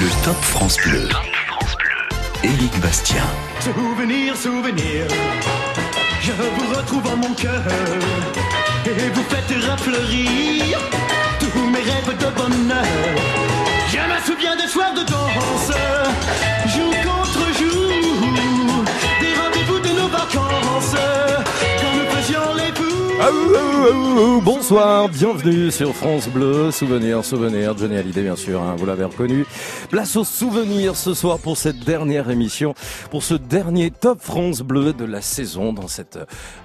Le Top France Bleu. Éric Bastien. Souvenir, souvenir, je vous retrouve en mon cœur et vous faites rafleurir tous mes rêves de bonheur. Je me souviens des soirs de danse, jour contre jour, des rendez-vous de nos vacances, Bonsoir, bienvenue sur France Bleu, souvenir, souvenir, Johnny Hallyday bien sûr, hein, vous l'avez reconnu. Place aux souvenirs ce soir pour cette dernière émission, pour ce dernier Top France Bleu de la saison dans cette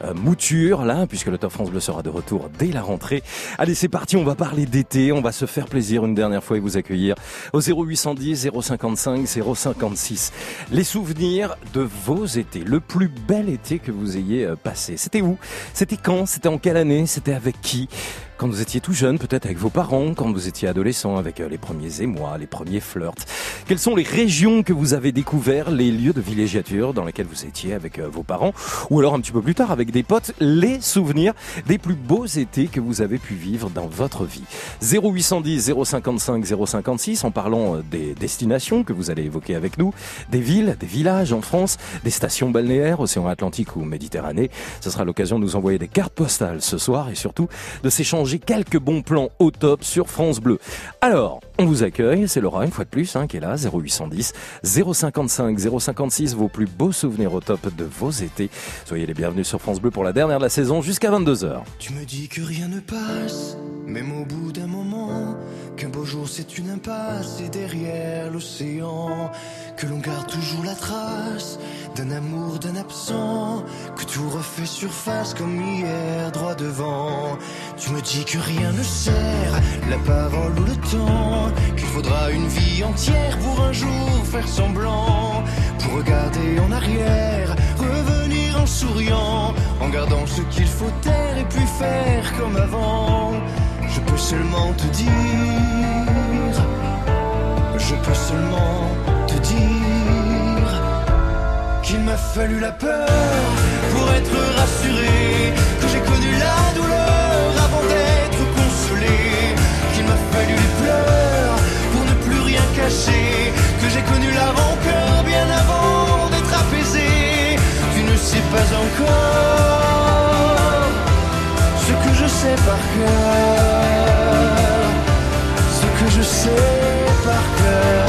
euh, mouture là, puisque le Top France Bleu sera de retour dès la rentrée. Allez c'est parti, on va parler d'été, on va se faire plaisir une dernière fois et vous accueillir au 0810 055 056. Les souvenirs de vos étés, le plus bel été que vous ayez euh, passé. C'était où? C'était quand? C'était en quelle année? C'était avec qui? Quand vous étiez tout jeune, peut-être avec vos parents, quand vous étiez adolescent, avec euh, les premiers émois, les premiers flirts. Quelles sont les régions que vous avez découvert, les lieux de villégiature dans lesquels vous étiez avec euh, vos parents, ou alors un petit peu plus tard avec des potes, les souvenirs des plus beaux étés que vous avez pu vivre dans votre vie? 0810 055 056 en parlant euh, des destinations que vous allez évoquer avec nous, des villes, des villages en France, des stations balnéaires, océan Atlantique ou Méditerranée. Ce sera l'occasion de nous envoyer des cartes postales ce soir et surtout de s'échanger quelques bons plans au top sur France Bleu. Alors, on vous accueille, c'est Laura une fois de plus hein, qui est là, 0810 055 056, vos plus beaux souvenirs au top de vos étés. Soyez les bienvenus sur France Bleu pour la dernière de la saison jusqu'à 22h. Tu me dis que rien ne passe, même au bout d'un moment, qu'un beau jour c'est une impasse et derrière l'océan, que l'on garde toujours la trace d'un amour d'un absent, que tout refait surface comme hier droit devant. Tu me dis que rien ne sert, la parole ou le temps, qu'il faudra une vie entière pour un jour faire semblant, pour regarder en arrière, revenir en souriant, en gardant ce qu'il faut taire et puis faire comme avant. Je peux seulement te dire, je peux seulement te dire qu'il m'a fallu la peur pour être rassuré, que j'ai connu la douleur avant d'être consolé, qu'il m'a fallu les pleurs pour ne plus rien cacher, que j'ai connu la rancœur bien avant d'être apaisé. Tu ne sais pas encore sais par cœur, ce que je sais par cœur.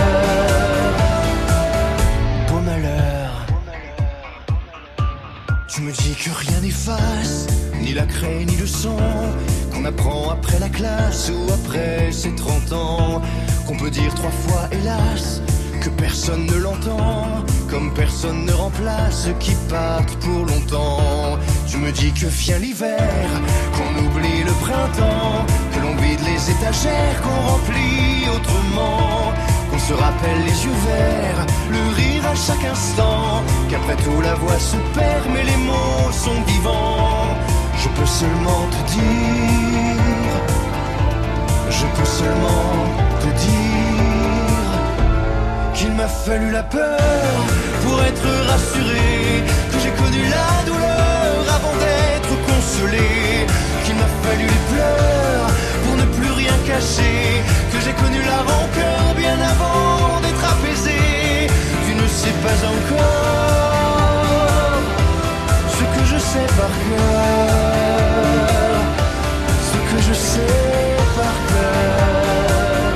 Beau malheur. Tu me dis que rien n'efface, ni la craie ni le son, qu'on apprend après la classe ou après ses 30 ans, qu'on peut dire trois fois hélas, que personne ne l'entend, comme personne ne remplace ceux qui partent pour longtemps. Tu me dis que vient l'hiver, qu'on oublie le printemps, que l'on vide les étagères, qu'on remplit autrement, qu'on se rappelle les yeux verts, le rire à chaque instant, qu'après tout la voix se perd, mais les mots sont vivants. Je peux seulement te dire, je peux seulement te dire qu'il m'a fallu la peur pour être rassuré, que j'ai connu la douleur qu'il m'a fallu les pleurs pour ne plus rien cacher, que j'ai connu la rancœur bien avant d'être apaisé. Tu ne sais pas encore ce que je sais par cœur, ce que je sais par cœur.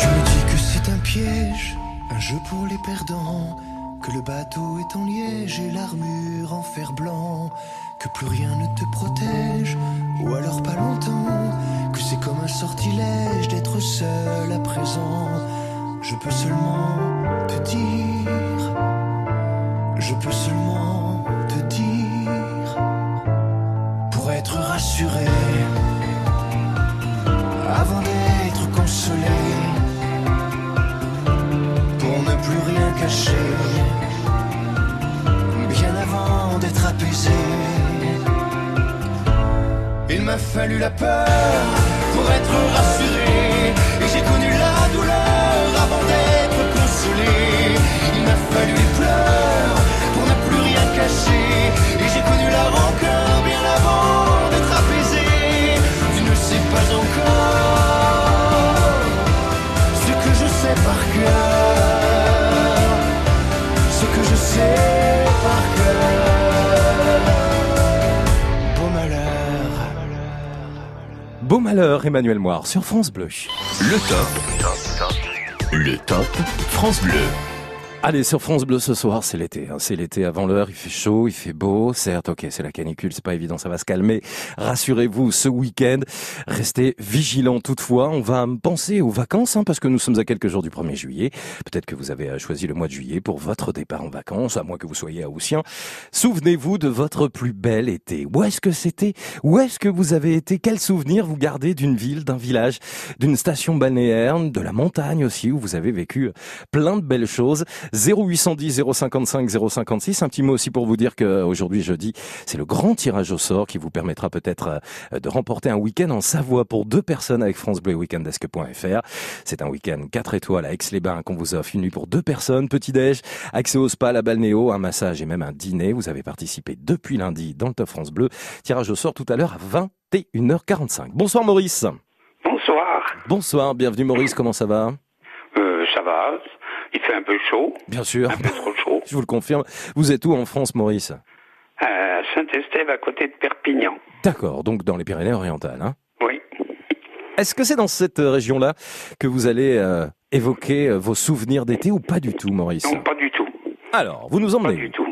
Tu me dis que c'est un piège, un jeu pour les perdants, que le bateau est en liège et l'armure en fer blanc, que plus rien ne te protège, ou alors pas longtemps, que c'est comme un sortilège d'être seul à présent. Je peux seulement te dire, je peux seulement te dire, pour être rassuré, avant d'être consolé pour ne plus rien cacher, bien avant d'être apaisé. Il m'a fallu la peur pour être rassuré, et j'ai connu la douleur avant d'être consolé. Il m'a fallu les pleurs pour ne plus rien cacher, et j'ai connu la rancœur bien avant d'être apaisé. Tu ne sais pas encore Beau malheur, Emmanuel Moire sur France Bleu. Le top. Le top France Bleu. Allez, sur France Bleu ce soir, c'est l'été. Hein. C'est l'été avant l'heure, il fait chaud, il fait beau. Certes, ok, c'est la canicule, c'est pas évident, ça va se calmer. Rassurez-vous, ce week-end, restez vigilants toutefois. On va penser aux vacances, hein, parce que nous sommes à quelques jours du 1er juillet. Peut-être que vous avez euh, choisi le mois de juillet pour votre départ en vacances, à moins que vous soyez à Haussien. Souvenez-vous de votre plus bel été. Où est-ce que c'était? Où est-ce que vous avez été? Quels souvenirs vous gardez d'une ville, d'un village, d'une station balnéaire, de la montagne aussi, où vous avez vécu plein de belles choses? 0810 055 056. Un petit mot aussi pour vous dire qu'aujourd'hui jeudi, c'est le grand tirage au sort qui vous permettra peut-être euh, de remporter un week-end en Savoie pour deux personnes avec France Bleu Weekendesk.fr. C'est un week-end 4 étoiles à Aix-les-Bains qu'on vous offre une nuit pour deux personnes, petit-déj, accès au spa, la balnéo, un massage et même un dîner. Vous avez participé depuis lundi dans le Top France Bleu. Tirage au sort tout à l'heure à 21h45. Bonsoir Maurice. Bonsoir. Bonsoir, bienvenue Maurice, comment ça va? Euh, Ça va, il fait un peu chaud. Bien sûr. Un peu trop chaud. Je vous le confirme. Vous êtes où en France, Maurice À Saint-Estève, à côté de Perpignan. D'accord, donc dans les Pyrénées-Orientales. Hein oui. Est-ce que c'est dans cette région-là que vous allez euh, évoquer euh, vos souvenirs d'été ou pas du tout, Maurice Non, pas du tout. Alors, vous nous emmenez Pas du tout.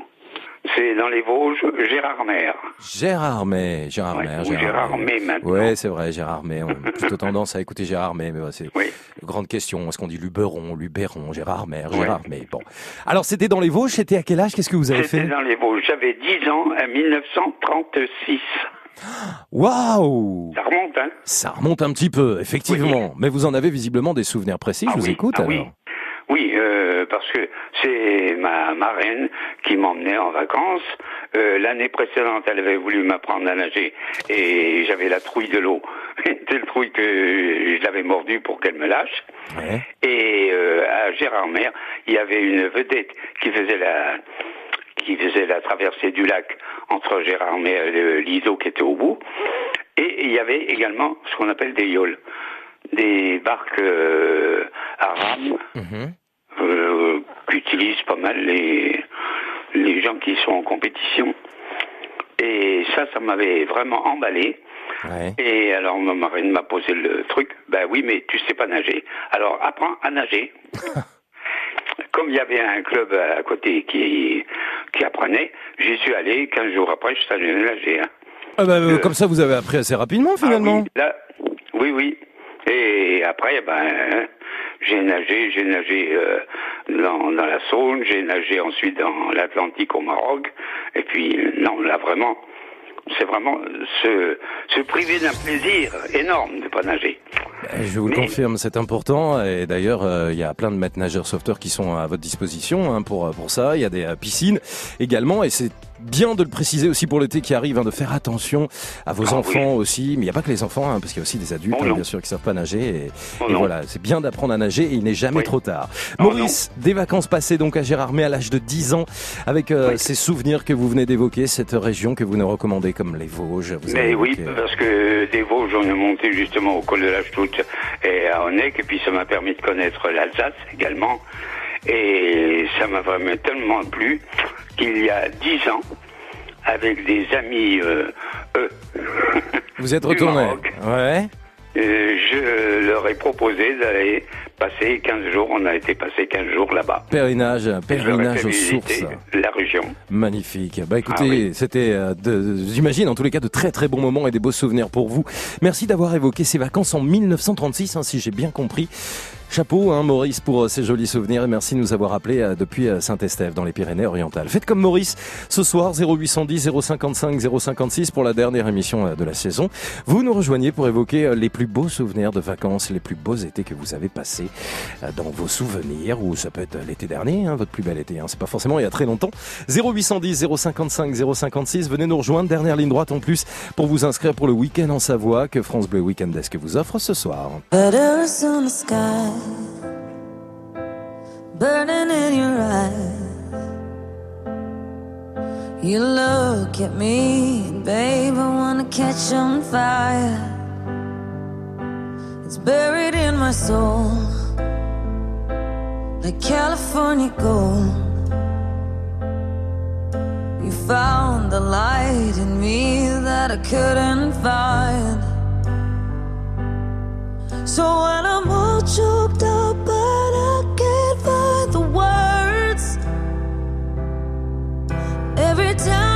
C'est dans les Vosges, Gérardmer. Gérardmer, Gérardmer, Ouais, ou Gérardmer maintenant. Ouais, c'est vrai, Gérardmer. On a plutôt tendance à écouter Gérardmer, mais ouais, c'est Oui. grande question. Est-ce qu'on dit Luberon, Luberon, Gérardmer, Ouais. Gérardmer Bon. Alors, c'était dans les Vosges, c'était à quel âge? Qu'est-ce que vous avez fait? dans les Vosges. J'avais 10 ans en 1936. Waouh Ça remonte, hein Ça remonte un petit peu, effectivement. Mais vous en avez visiblement des souvenirs précis, Ah je vous oui, écoute ah alors. Oui. Euh, parce que c'est ma marraine qui m'emmenait en vacances. Euh, L'année précédente, elle avait voulu m'apprendre à nager et j'avais la trouille de l'eau. C'était le trouille que je l'avais mordu pour qu'elle me lâche. Ouais. Et euh, à Gérardmer, il y avait une vedette qui faisait la qui faisait la traversée du lac entre Gérardmer et le Lido qui était au bout. Et il y avait également ce qu'on appelle des yoles, des barques euh, à rames Mhm. euh, qu'utilisent pas mal les, les gens qui sont en compétition. Et ça, ça m'avait vraiment emballé. Ouais. Et alors ma marraine m'a posé le truc, ben oui, mais tu sais pas nager. Alors apprends à nager. Comme il y avait un club à côté qui, qui apprenait, j'y suis allé, 15 jours après, je savais nager. hein. Ah bah, euh, Euh, comme ça, vous avez appris assez rapidement, finalement. Ah oui, là, oui, oui. Et après, ben, j'ai nagé, j'ai nagé euh, dans, dans la Saône, j'ai nagé ensuite dans l'Atlantique au Maroc. Et puis, non, là, vraiment, c'est vraiment se, se priver d'un plaisir énorme de pas nager. Eh, Je vous le confirme, c'est important. Et d'ailleurs, euh, il y a plein de maîtres nageurs sauveteurs qui sont à votre disposition hein, pour pour ça. Il y a des euh, piscines également, et c'est bien de le préciser aussi pour l'été qui arrive, hein, de faire attention à vos Ah enfants aussi. Mais il n'y a pas que les enfants, hein, parce qu'il y a aussi des adultes, Oh hein, bien sûr, qui savent pas nager. Et, Oh et voilà, c'est bien d'apprendre à nager. Et il n'est jamais Oui. trop tard. Oh Maurice, des vacances passées donc à Gérardmer à l'âge de 10 ans, avec euh, Oui. ces souvenirs que vous venez d'évoquer, cette région que vous nous recommandez comme les Vosges. Vous Mais oui, parce que des Vosges, on est monté justement au col de la Stoute et à Honeck, et puis ça m'a permis de connaître l'Alsace également. Et ça m'a vraiment tellement plu qu'il y a dix ans, avec des amis, euh, eux, Vous êtes retourné. Ouais. euh, je leur ai proposé d'aller passer 15 jours. On a été passer 15 jours là-bas. Pèlerinage, pèlerinage aux sources. la région. Magnifique. Bah écoutez, Ah oui. c'était, euh, j'imagine en tous les cas de très très bons moments et des beaux souvenirs pour vous. Merci d'avoir évoqué ces vacances en 1936, hein, si j'ai bien compris. Chapeau, hein, Maurice, pour euh, ces jolis souvenirs et merci de nous avoir appelés euh, depuis Saint-Estève dans les Pyrénées-Orientales. Faites comme Maurice ce soir 0810 055 056 pour la dernière émission de la saison. Vous nous rejoignez pour évoquer les plus beaux souvenirs de vacances, les plus beaux étés que vous avez passés euh, dans vos souvenirs ou ça peut être l'été dernier, hein, votre plus bel été. Hein, c'est pas forcément il y a très longtemps. 0810 055 056. Venez nous rejoindre. Dernière ligne droite en plus pour vous inscrire pour le week-end en Savoie que France Bleu Weekend Desk vous offre ce soir. Burning in your eyes. You look at me, babe, I wanna catch on fire. It's buried in my soul, like California gold. You found the light in me that I couldn't find. So when I'm all choked up, but I can't find the words. Every time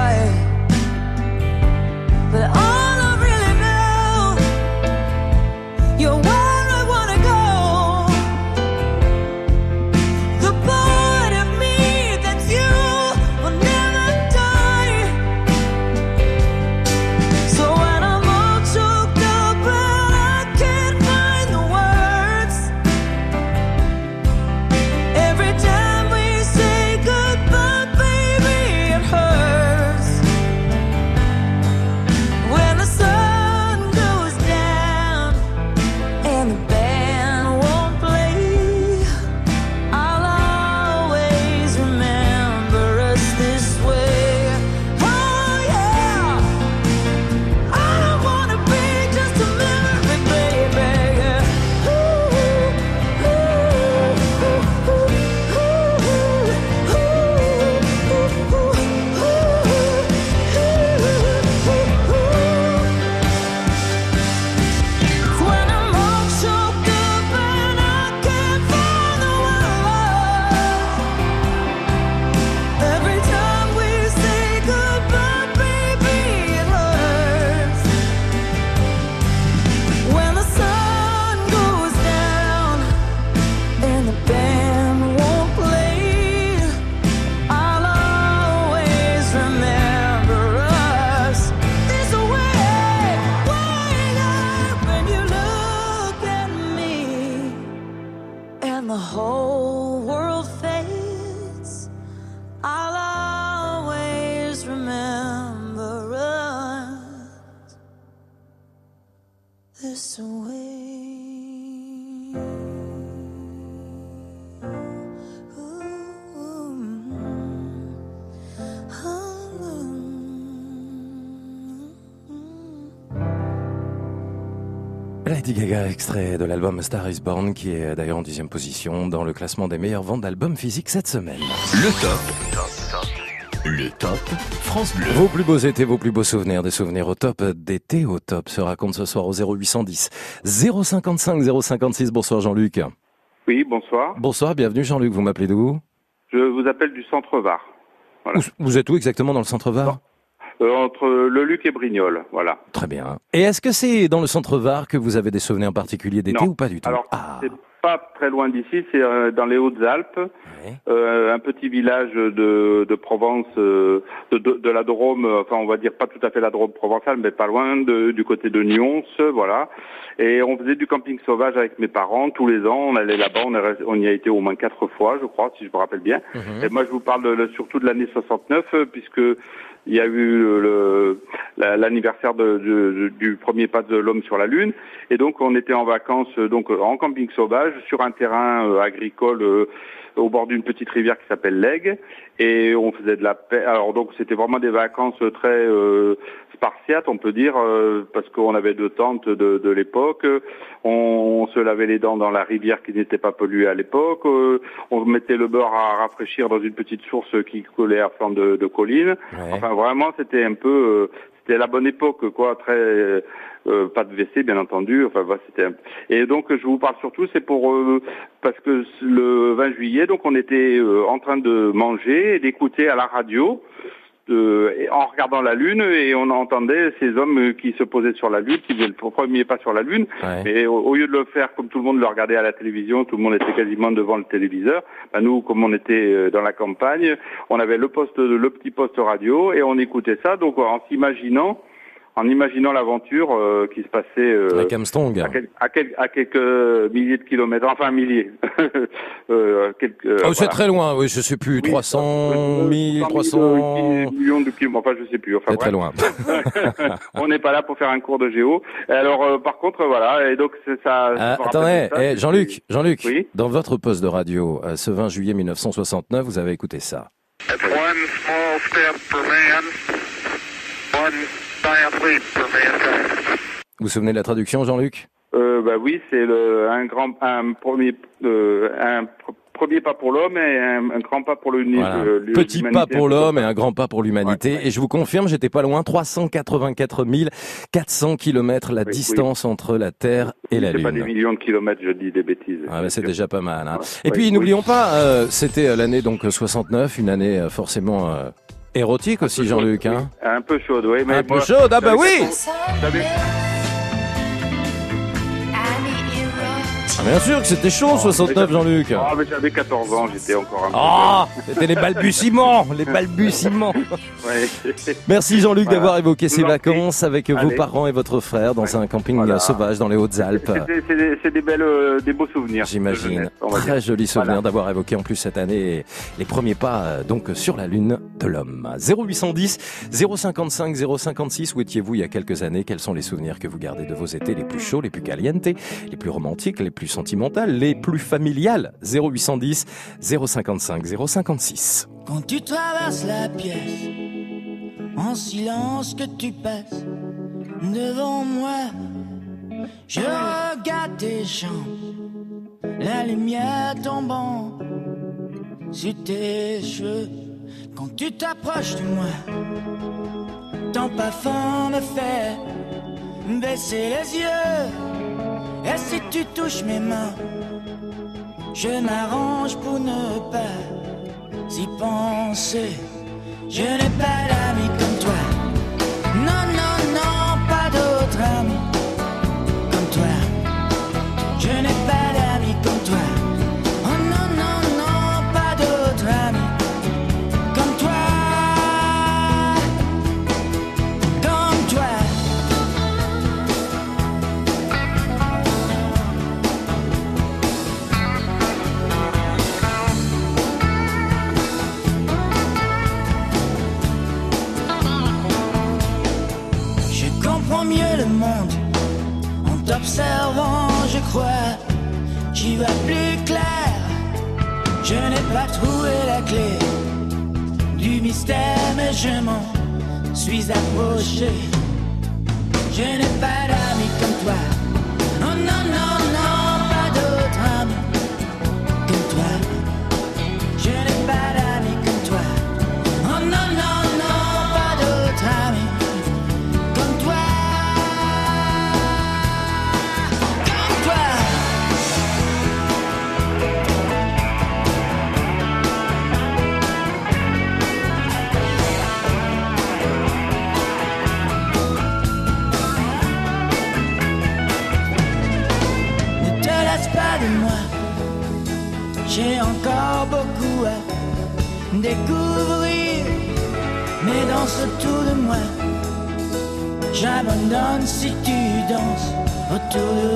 Extrait de l'album Star is Born, qui est d'ailleurs en dixième position dans le classement des meilleures ventes d'albums physiques cette semaine. Le top. Le top France Bleu. Vos plus beaux étés, vos plus beaux souvenirs, des souvenirs au top, d'été au top, se racontent ce soir au 0810 055 056. Bonsoir Jean-Luc. Oui, bonsoir. Bonsoir, bienvenue Jean-Luc, vous m'appelez d'où? Je vous appelle du centre Var. Voilà. Vous êtes où exactement dans le centre Var? Entre Le Luc et Brignoles, voilà. Très bien. Et est-ce que c'est dans le centre Var que vous avez des souvenirs particuliers d'été ou pas du tout Alors, Ah, c'est pas très loin d'ici, c'est euh, dans les Hautes-Alpes, euh, un petit village de, de Provence, euh, de, de, de la Drôme, euh, enfin on va dire pas tout à fait la Drôme provençale, mais pas loin, de- du côté de Nyons, voilà. Et on faisait du camping sauvage avec mes parents tous les ans. On allait là-bas, on, on y a été au moins quatre fois, je crois, si je me rappelle bien. Mhm. Et moi, je vous parle de- surtout de l'année 69, euh, puisque il y a eu l'anniversaire du premier pas de l'homme sur la Lune, et donc on était en vacances euh, donc en camping sauvage sur un terrain euh, agricole euh, au bord d'une petite rivière qui s'appelle l'Aigle, et on faisait de la paix. Alors donc c'était vraiment des vacances très euh, spartiates, on peut dire, euh, parce qu'on avait deux tentes de, de l'époque. On, on se lavait les dents dans la rivière qui n'était pas polluée à l'époque. Euh, on mettait le beurre à rafraîchir dans une petite source qui collait à flanc de, de colline. Ouais. Enfin vraiment c'était un peu, euh, c'était la bonne époque quoi, très euh, pas de WC bien entendu. Enfin un- et donc je vous parle surtout c'est pour euh, parce que le 20 juillet donc on était euh, en train de manger et d'écouter à la radio euh, en regardant la lune et on entendait ces hommes qui se posaient sur la lune, qui faisaient le premier pas sur la lune. Ouais. Au, au lieu de le faire comme tout le monde le regardait à la télévision, tout le monde était quasiment devant le téléviseur. Ben, nous, comme on était euh, dans la campagne, on avait le poste, le petit poste radio et on écoutait ça. Donc en s'imaginant, en imaginant l'aventure euh, qui se passait euh, à, quel- à quel- à quelques milliers de kilomètres, enfin milliers. euh, quelques, euh, Oh, c'est très loin, oui, je sais plus, Oui, 300 000, 100 300... millions de kilomètres, enfin je sais plus. Enfin, C'est très loin. On n'est pas là pour faire un cours de géo. Et alors euh, par contre voilà, et donc c'est ça. Ah, attendez, eh, Jean-Luc, Jean-Luc, Oui. dans votre poste de radio, euh, ce 20 juillet 1969, vous avez écouté ça. It's one small step for man, one giant leap for mankind. Vous vous souvenez de la traduction, Jean-Luc Euh, bah oui, c'est le un grand un premier euh, un pr- premier pas pour l'homme et un, un grand pas pour Voilà. le- Petit l'humanité. pas pour l'homme et un grand pas pour l'humanité. Ouais, ouais. Et je vous confirme, j'étais pas loin, 384 400 kilomètres la Oui, distance entre la Terre et la C'est pas des Lune. millions de kilomètres, je dis des bêtises. Ah, bah, c'est déjà pas mal. Hein. Ouais, Et ouais, puis oui. n'oublions pas, euh, c'était l'année donc 69, une année forcément euh, érotique aussi, Jean-Luc. Hein Un peu chaude, oui. Mais un peu moi, chaude, ah bah oui Bien sûr que c'était chaud, 69, Jeanluc. Ah, mais j'avais 14 ans, j'étais encore un peu. Ah, c'était les balbutiements, les balbutiements. Ouais. Merci Jean-Luc Voilà. d'avoir évoqué ces vacances avec vos parents et votre frère dans Ouais. un camping Voilà. sauvage dans les Hautes-Alpes. C'est des- c'est des, c'est des belles, euh, des beaux souvenirs. J'imagine. Très joli souvenir Voilà. d'avoir évoqué en plus cette année les premiers pas euh, donc sur la lune de l'homme. 0810 055 056 où étiez-vous il y a quelques années? Quels sont les souvenirs que vous gardez de vos étés les plus chauds, les plus calientes, les plus romantiques, les plus sentimentales, les plus familiales 0810 055 056. Quand tu traverses la pièce, en silence que tu passes devant moi, je regarde tes jambes, la lumière tombant sur tes cheveux. Quand tu t'approches de moi, ton parfum me fait baisser les yeux. Et si tu touches mes mains, je m'arrange pour ne pas y penser. Je n'ai pas d'amis comme toi. En t'observant, je crois. J'y vois plus clair. Je n'ai pas trouvé la clé du mystère, mais je m'en suis approché. Je n'ai pas d'amis comme toi. Oh non, non, non, J'ai encore beaucoup à découvrir. Mais danse autour de moi. J'abandonne si tu danses autour de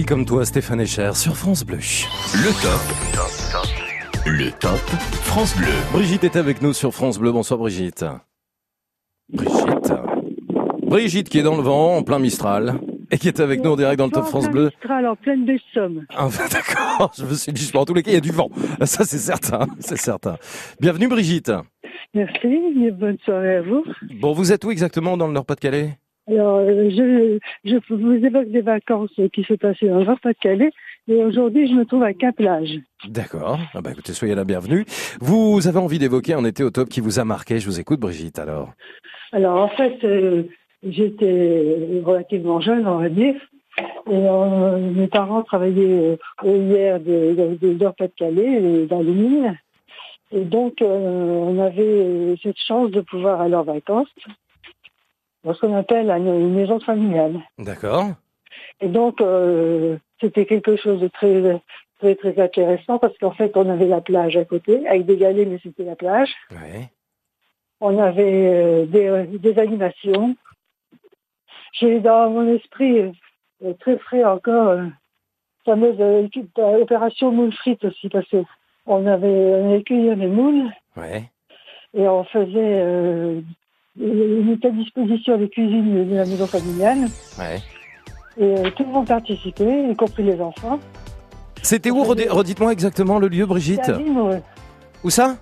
Comme toi, Stéphane Echer, sur France Bleu. Le top. Le Le top France Bleu. Brigitte est avec nous sur France Bleu. Bonsoir Brigitte. Brigitte. Brigitte qui est dans le vent, en plein Mistral. Et qui est avec nous en direct dans le Top France Bleu. Mistral en pleine des sommes. Ah, D'accord, je me suis dit, en tous les cas, il y a du vent. Ça, c'est certain, c'est certain. Bienvenue Brigitte. Merci, et bonne soirée à vous. Bon, vous êtes où exactement dans le Nord-Pas-de-Calais? Alors, euh, je, je vous évoque des vacances qui se passaient dans le Nord-Pas-de-Calais. Et aujourd'hui, je me trouve à Cap-Plage. D'accord. Ah bah écoutez, soyez la bienvenue. Vous avez envie d'évoquer un été au top qui vous a marqué. Je vous écoute, Brigitte, alors. Alors, en fait, euh, j'étais relativement jeune, on va dire. Et euh, mes parents travaillaient euh, au IR de, de, de Nord-Pas-de-Calais, euh, dans les mines. Et donc, euh, on avait cette chance de pouvoir aller en vacances dans ce qu'on appelle une, maison familiale. D'accord. Et donc, euh, c'était quelque chose de très, très, très intéressant parce qu'en fait, on avait la plage à côté, avec des galets, mais c'était la plage. Ouais. On avait euh, des, des animations. J'ai dans mon esprit euh, très frais encore euh, la fameuse euh, opération moule frites aussi parce que on avait, on avait cueilli les moules Ouais. et on faisait euh, on mettait à disposition les cuisines de la maison familiale Ouais. et euh, tout le monde participait, y compris les enfants. C'était où Redi- Redites-moi exactement le lieu, Brigitte. À Vimereux. Où ça?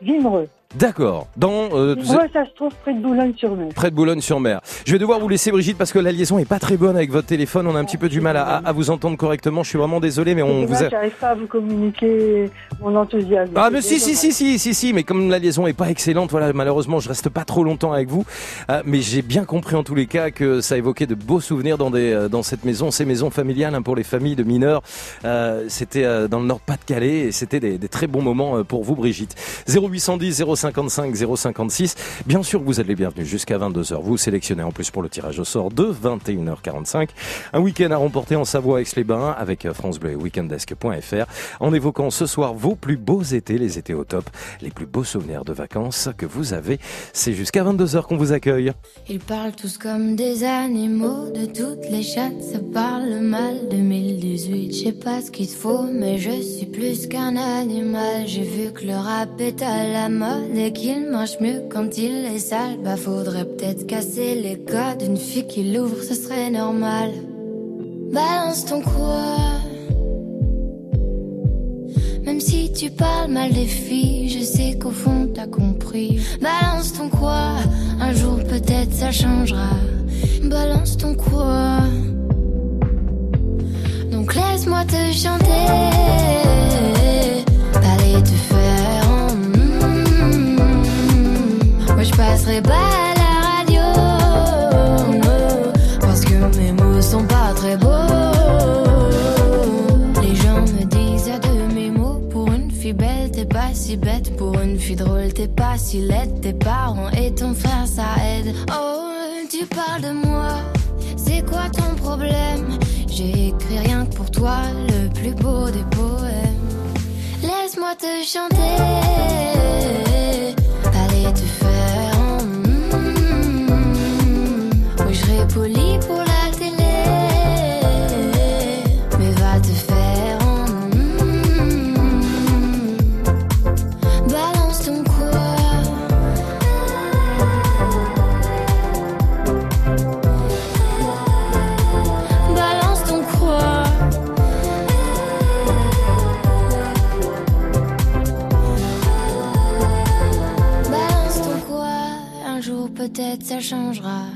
Vimereux. D'accord. Dans euh, Vimereux, ça se trouve près de Boulogne-sur-Mer. près de Boulogne-sur-Mer. Je vais devoir vous laisser, Brigitte, parce que la liaison est pas très bonne avec votre téléphone. On a un petit peu du mal à, à- vous entendre correctement. Je suis vraiment désolé, mais on vous a. j'arrive pas à vous communiquer mon enthousiasme. Ah mais si si si si si si mais comme la liaison est pas excellente voilà malheureusement je reste pas trop longtemps avec vous Euh, mais j'ai bien compris en tous les cas que ça évoquait de beaux souvenirs dans des euh, dans cette maison ces maisons familiales hein, pour les familles de mineurs Euh, c'était euh, dans le Nord Pas-de-Calais et c'était des, des très bons moments euh, pour vous Brigitte 0810 055 056 bien sûr vous êtes les bienvenus jusqu'à 22h vous sélectionnez en plus pour le tirage au sort de 21h45 un week-end à remporter en Savoie Aix-les-Bains avec euh, France Bleu et weekendesk.fr en évoquant ce soir vos plus beaux étés, les étés au top, les plus beaux souvenirs de vacances que vous avez. C'est jusqu'à 22h qu'on vous accueille. Ils parlent tous comme des animaux, de toutes les chattes, ça parle mal. 2018, je sais pas ce qu'il faut, mais je suis plus qu'un animal. J'ai vu que le rap est à la mode et qu'il mange mieux quand il est sale. Bah faudrait peut-être casser les codes, une fille qui l'ouvre, ce serait normal. Balance ton quoi même si tu parles mal des filles, je sais qu'au fond t'as compris. Balance ton quoi, un jour peut-être ça changera. Balance ton quoi. Donc laisse-moi te chanter. Passerai pas à la radio. Parce que mes mots sont pas très beaux. Les gens me disent de mes mots. Pour une fille belle, t'es pas si bête. Pour une fille drôle, t'es pas si laide. Tes parents et ton frère, ça aide. Oh, tu parles de moi. C'est quoi ton problème? J'ai écrit rien que pour toi, le plus beau des poèmes. Laisse-moi te chanter. Poli pour la télé. Mais va te faire. en. Balance ton quoi. Balance ton quoi. Balance ton quoi. Un jour peut-être ça changera.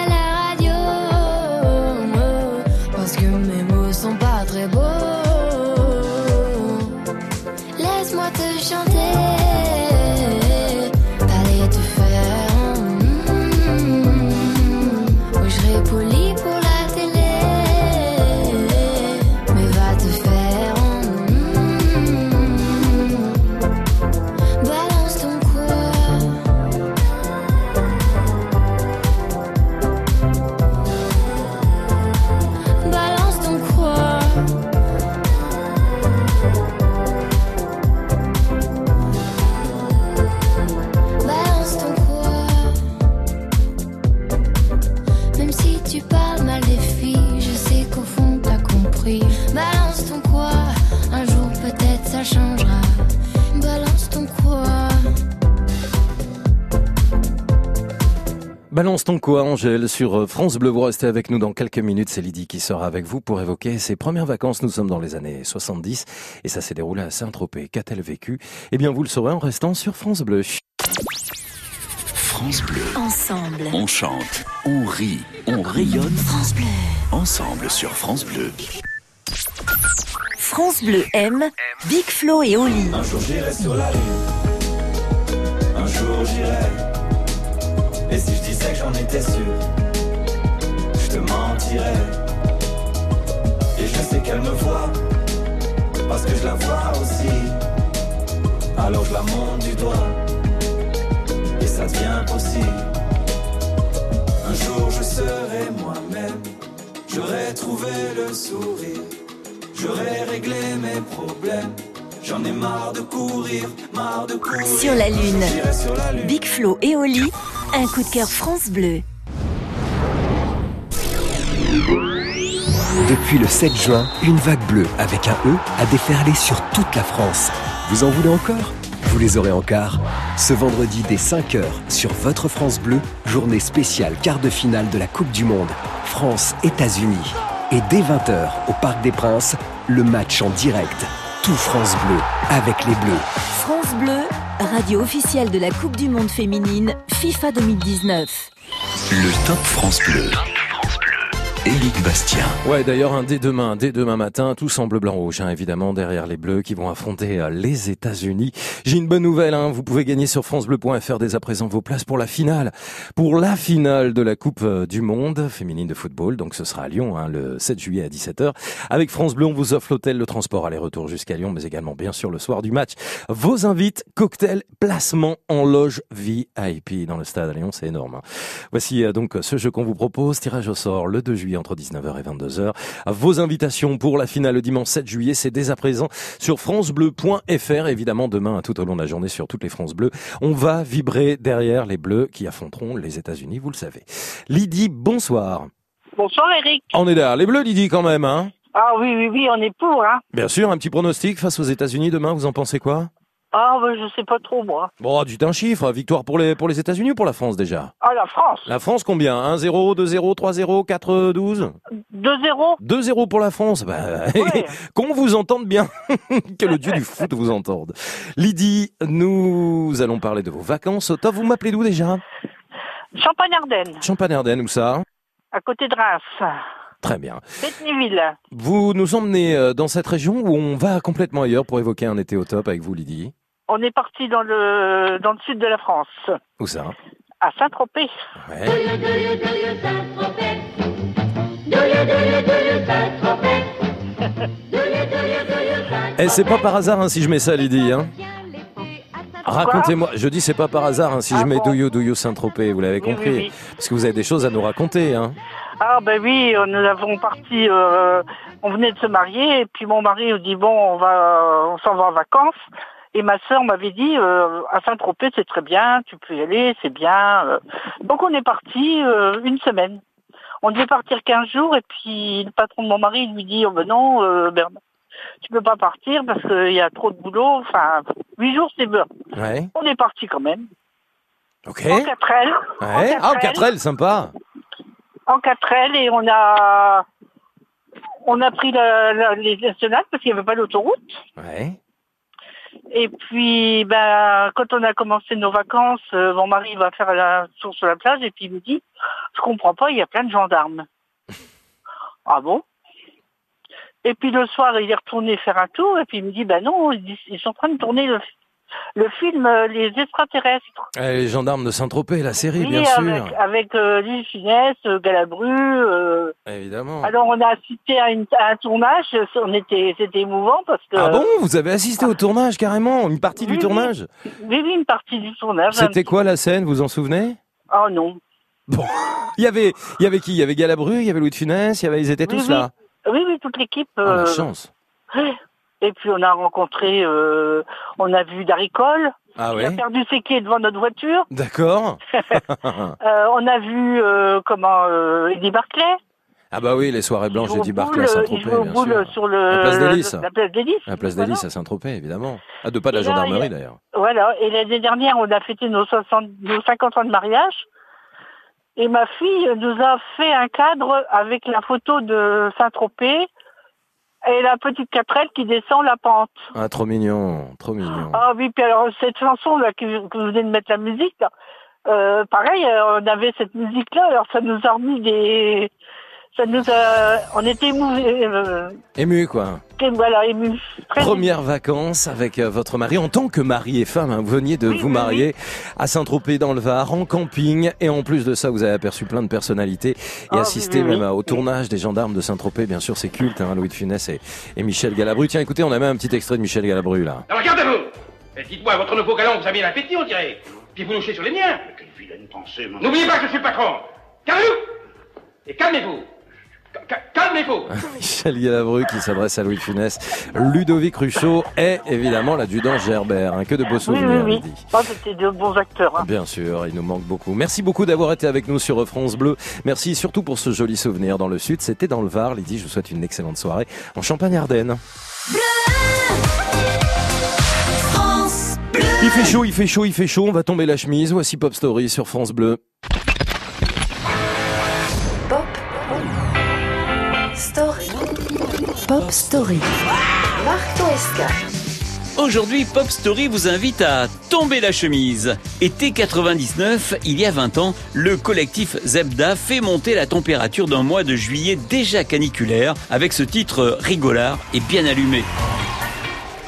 Balance ton quoi, Angèle, sur euh, France Bleu. Vous restez avec nous dans quelques minutes. C'est Lydie qui sera avec vous pour évoquer ses premières vacances. Nous sommes dans les années 70 et ça s'est déroulé à Saint-Tropez. Qu'a-t-elle vécu? Eh bien, vous le saurez en restant sur France Bleu. France Bleu. Ensemble. On chante, on rit, on rayonne. France Bleu. Ensemble sur France Bleu. France Bleu aime Big Flo et Oli. Un jour j'irai sur la lune. Un jour j'irai. Et si je disais que j'en étais sûr, je te mentirais. Et je sais qu'elle me voit, parce que je la vois aussi. Alors je la monte du doigt, et ça devient possible. Un jour je serai moi-même, j'aurai trouvé le sourire. J'aurais réglé mes problèmes. J'en ai marre de courir, marre de courir. Sur la Lune. J'irai sur la lune. Big Flo et Oli, un coup de cœur France Bleu. Depuis le 7 juin, une vague bleue avec un E a déferlé sur toute la France. Vous en voulez encore? Vous les aurez encore. Ce vendredi dès 5h sur votre France Bleu, journée spéciale quart de finale de la Coupe du Monde. France-États-Unis. Et dès 20h au Parc des Princes, le match en direct. Tout France Bleu avec les Bleus. Radio officielle de la Coupe du Monde féminine FIFA 2019. Le Top France Bleu. Éric Bastien. Ouais, d'ailleurs, un dès demain, dès demain matin, tous en bleu, blanc, rouge, hein, évidemment, derrière les bleus qui vont affronter euh, les États-Unis. J'ai une bonne nouvelle, hein, vous pouvez gagner sur francebleu.fr dès à présent vos places pour la finale. Pour la finale de la Coupe euh, du Monde féminine de football, donc ce sera à Lyon, hein, le 7 juillet à 17h. Avec France Bleu, on vous offre l'hôtel, le transport aller-retour jusqu'à Lyon, mais également, bien sûr, le soir du match. Vos invites, cocktails, placement en loge VIP dans le stade à Lyon, c'est énorme. hein. Voici euh, donc ce jeu qu'on vous propose, tirage au sort le 2 juillet entre 19h et 22h. Vos invitations pour la finale le dimanche 7 juillet, c'est dès à présent sur francebleu.fr. Évidemment, demain, tout au long de la journée, sur toutes les France Bleues, on va vibrer derrière les Bleus qui affronteront les États-Unis, vous le savez. Lydie, bonsoir. Bonsoir Eric. On est derrière les Bleus, Lydie, quand même, hein? Ah oui, oui, oui, on est pour, hein. Bien sûr, un petit pronostic face aux États-Unis demain, vous en pensez quoi? Ah, bah, je sais pas trop, moi. Bon, dites un chiffre, victoire pour les, pour les États-Unis ou pour la France déjà? Ah, la France. La France combien? 1-0, 2-0, 3-0, 4-12 2-0. 2-0 pour la France. Bah, qu'on vous entende bien. que le dieu du foot vous entende. Lydie, nous allons parler de vos vacances. top. vous m'appelez d'où déjà? Champagne-Ardenne, Champagne-Ardenne, où ça? À côté de Reims. Très bien. Vous nous emmenez euh, dans cette région où on va complètement ailleurs pour évoquer un été au top avec vous, Lydie. On est parti dans le, dans le sud de la France, Où ça à Saint-Tropez. Ouais. Eh, c'est pas par hasard hein, si je mets ça, Lydie. Hein. Racontez-moi. Je dis c'est pas par hasard hein, si je mets Douyo Douyo Saint-Tropez. Vous l'avez Ah Oui, compris. oui, oui. Parce que vous avez des choses à nous raconter. Hein. Ah ben oui, nous avons parti, euh, on venait de se marier et puis mon mari nous dit bon, on va, on s'en va en vacances. Et ma sœur m'avait dit euh, à Saint-Tropez c'est très bien, tu peux y aller, c'est bien. euh. Donc on est parti euh, une semaine. On devait partir 15 jours et puis le patron de mon mari lui dit oh ben non euh, Bernard, tu peux pas partir parce qu'il y a trop de boulot. Enfin huit jours c'est bien. Ouais. On est parti quand même. Ok. En 4L. Ouais. Ah, 4L, sympa. en 4L et on a on a pris la- la- les nationales parce qu'il n'y avait pas d'autoroute. Ouais. Et puis ben quand on a commencé nos vacances, euh, mon mari va faire la tour sur la plage et puis il me dit je comprends pas, il y a plein de gendarmes. ah bon? Et puis le soir, il est retourné faire un tour et puis il me dit ben non, ils, ils sont en train de tourner le, le film euh, Les extraterrestres. Eh, les gendarmes de Saint-Tropez, la série, Oui, bien sûr. avec, avec euh, Lille Finesse, euh, Galabru. euh, Évidemment. Alors on a assisté à, une- à un tournage, on était, c'était émouvant parce que. Ah bon? Vous avez assisté au tournage carrément? Une partie du tournage? Oui, oui, une partie du tournage. C'était quoi la scène? Vous en souvenez? Oh non. Bon. Il y avait, il y avait qui? Il y avait Galabru, il y avait Louis de Funès, il y avait, ils étaient tous là. Oui, oui, toute l'équipe. Oh, la euh, chance. Et puis on a rencontré, euh, on a vu Daricole. Ah Il a ouais perdu ses clés devant notre voiture. D'accord. Euh, on a vu euh, comment Eddie Barclay. ah bah oui, les soirées blanches d'Eddie Barclay à Saint-Tropez, bien boule sûr. sur le, La place d'Hélice. la place d'Hélice. La place d'Hélice à Saint-Tropez, évidemment. Ah, de pas de la là, gendarmerie a- d'ailleurs. Voilà. Et l'année dernière, on a fêté nos, 60, nos 50 ans de mariage. Et ma fille nous a fait un cadre avec la photo de Saint-Tropez et la petite quatrelle qui descend la pente. Ah, trop mignon, trop mignon. Ah oui, puis alors cette chanson là que, que vous venez de mettre la musique, là, euh, pareil, euh, on avait cette musique là, alors ça nous a remis des, ça nous a, on était émouvé, euh, Ému, quoi. voilà ému. Très Premières vacances avec euh, votre mari en tant que mari et femme. hein, vous veniez de vous marier à Saint-Tropez dans le Var en camping et en plus de ça, vous avez aperçu plein de personnalités et assisté oui, oui. même au tournage des gendarmes de Saint-Tropez. Bien sûr, c'est culte, hein, Louis de Funès et, et Michel Galabru. Tiens, écoutez, on a même un petit extrait de Michel Galabru là. Alors regardez-vous Et Dites-moi, votre nouveau galant vous a mis l'appétit, on dirait. Puis vous louchez sur les miens. quelle vilaine pensée, N'oubliez pas que je suis le patron. Calmez-vous Et calmez-vous Ca- ca- Calmez-vous Michel Galabru qui s'adresse à Louis Funès. Ludovic Ruchot est évidemment l'adjudant Gerbert. hein, que de beaux Oui, oui, souvenirs, oui. Lydie. Ah, c'était de bons acteurs. hein. Bien sûr, il nous manque beaucoup. Merci beaucoup d'avoir été avec nous sur France Bleu. Merci surtout pour ce joli souvenir dans le sud. C'était dans le Var. Lydie, je vous souhaite une excellente soirée en Champagne-Ardenne. Il fait chaud, il fait chaud, il fait chaud. On va tomber la chemise. Voici Pop Story sur France Bleu. Pop Story. Marc Toesca. Aujourd'hui, Pop Story vous invite à tomber la chemise. Été 99, il y a 20 ans, le collectif Zebda fait monter la température d'un mois de juillet déjà caniculaire avec ce titre rigolard et bien allumé.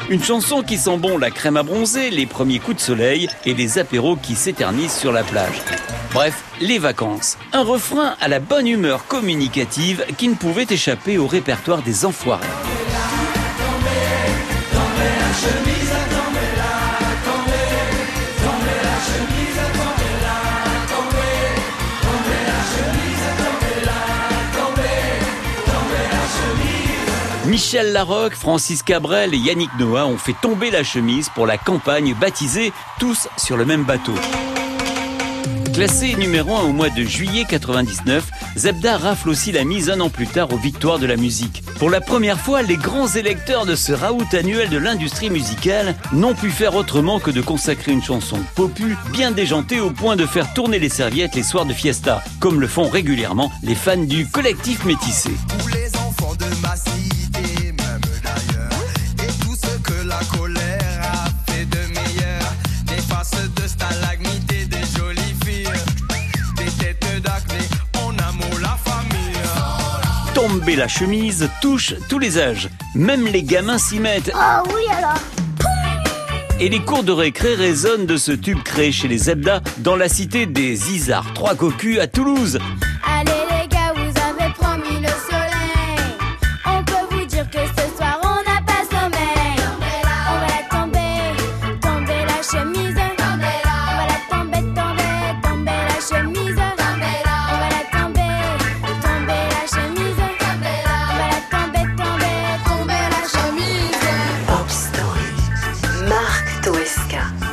Une chanson qui sent bon la crème à bronzer, les premiers coups de soleil et les apéros qui s'éternisent sur la plage. Bref, les vacances. Un refrain à la bonne humeur communicative qui ne pouvait échapper au répertoire des enfoirés. Michel Larocque, Francis Cabrel et Yannick Noah ont fait tomber la chemise pour la campagne baptisée Tous sur le même bateau. Classé numéro 1 au mois de juillet 99, Zebda rafle aussi la mise un an plus tard aux victoires de la musique. Pour la première fois, les grands électeurs de ce raout annuel de l'industrie musicale n'ont pu faire autrement que de consacrer une chanson popu, bien déjantée au point de faire tourner les serviettes les soirs de fiesta, comme le font régulièrement les fans du collectif métissé. Tomber la chemise touche tous les âges. Même les gamins s'y mettent. Ah oui alors. Et les cours de récré résonnent de ce tube créé chez les Zebda dans la cité des Isards, trois cocus à Toulouse.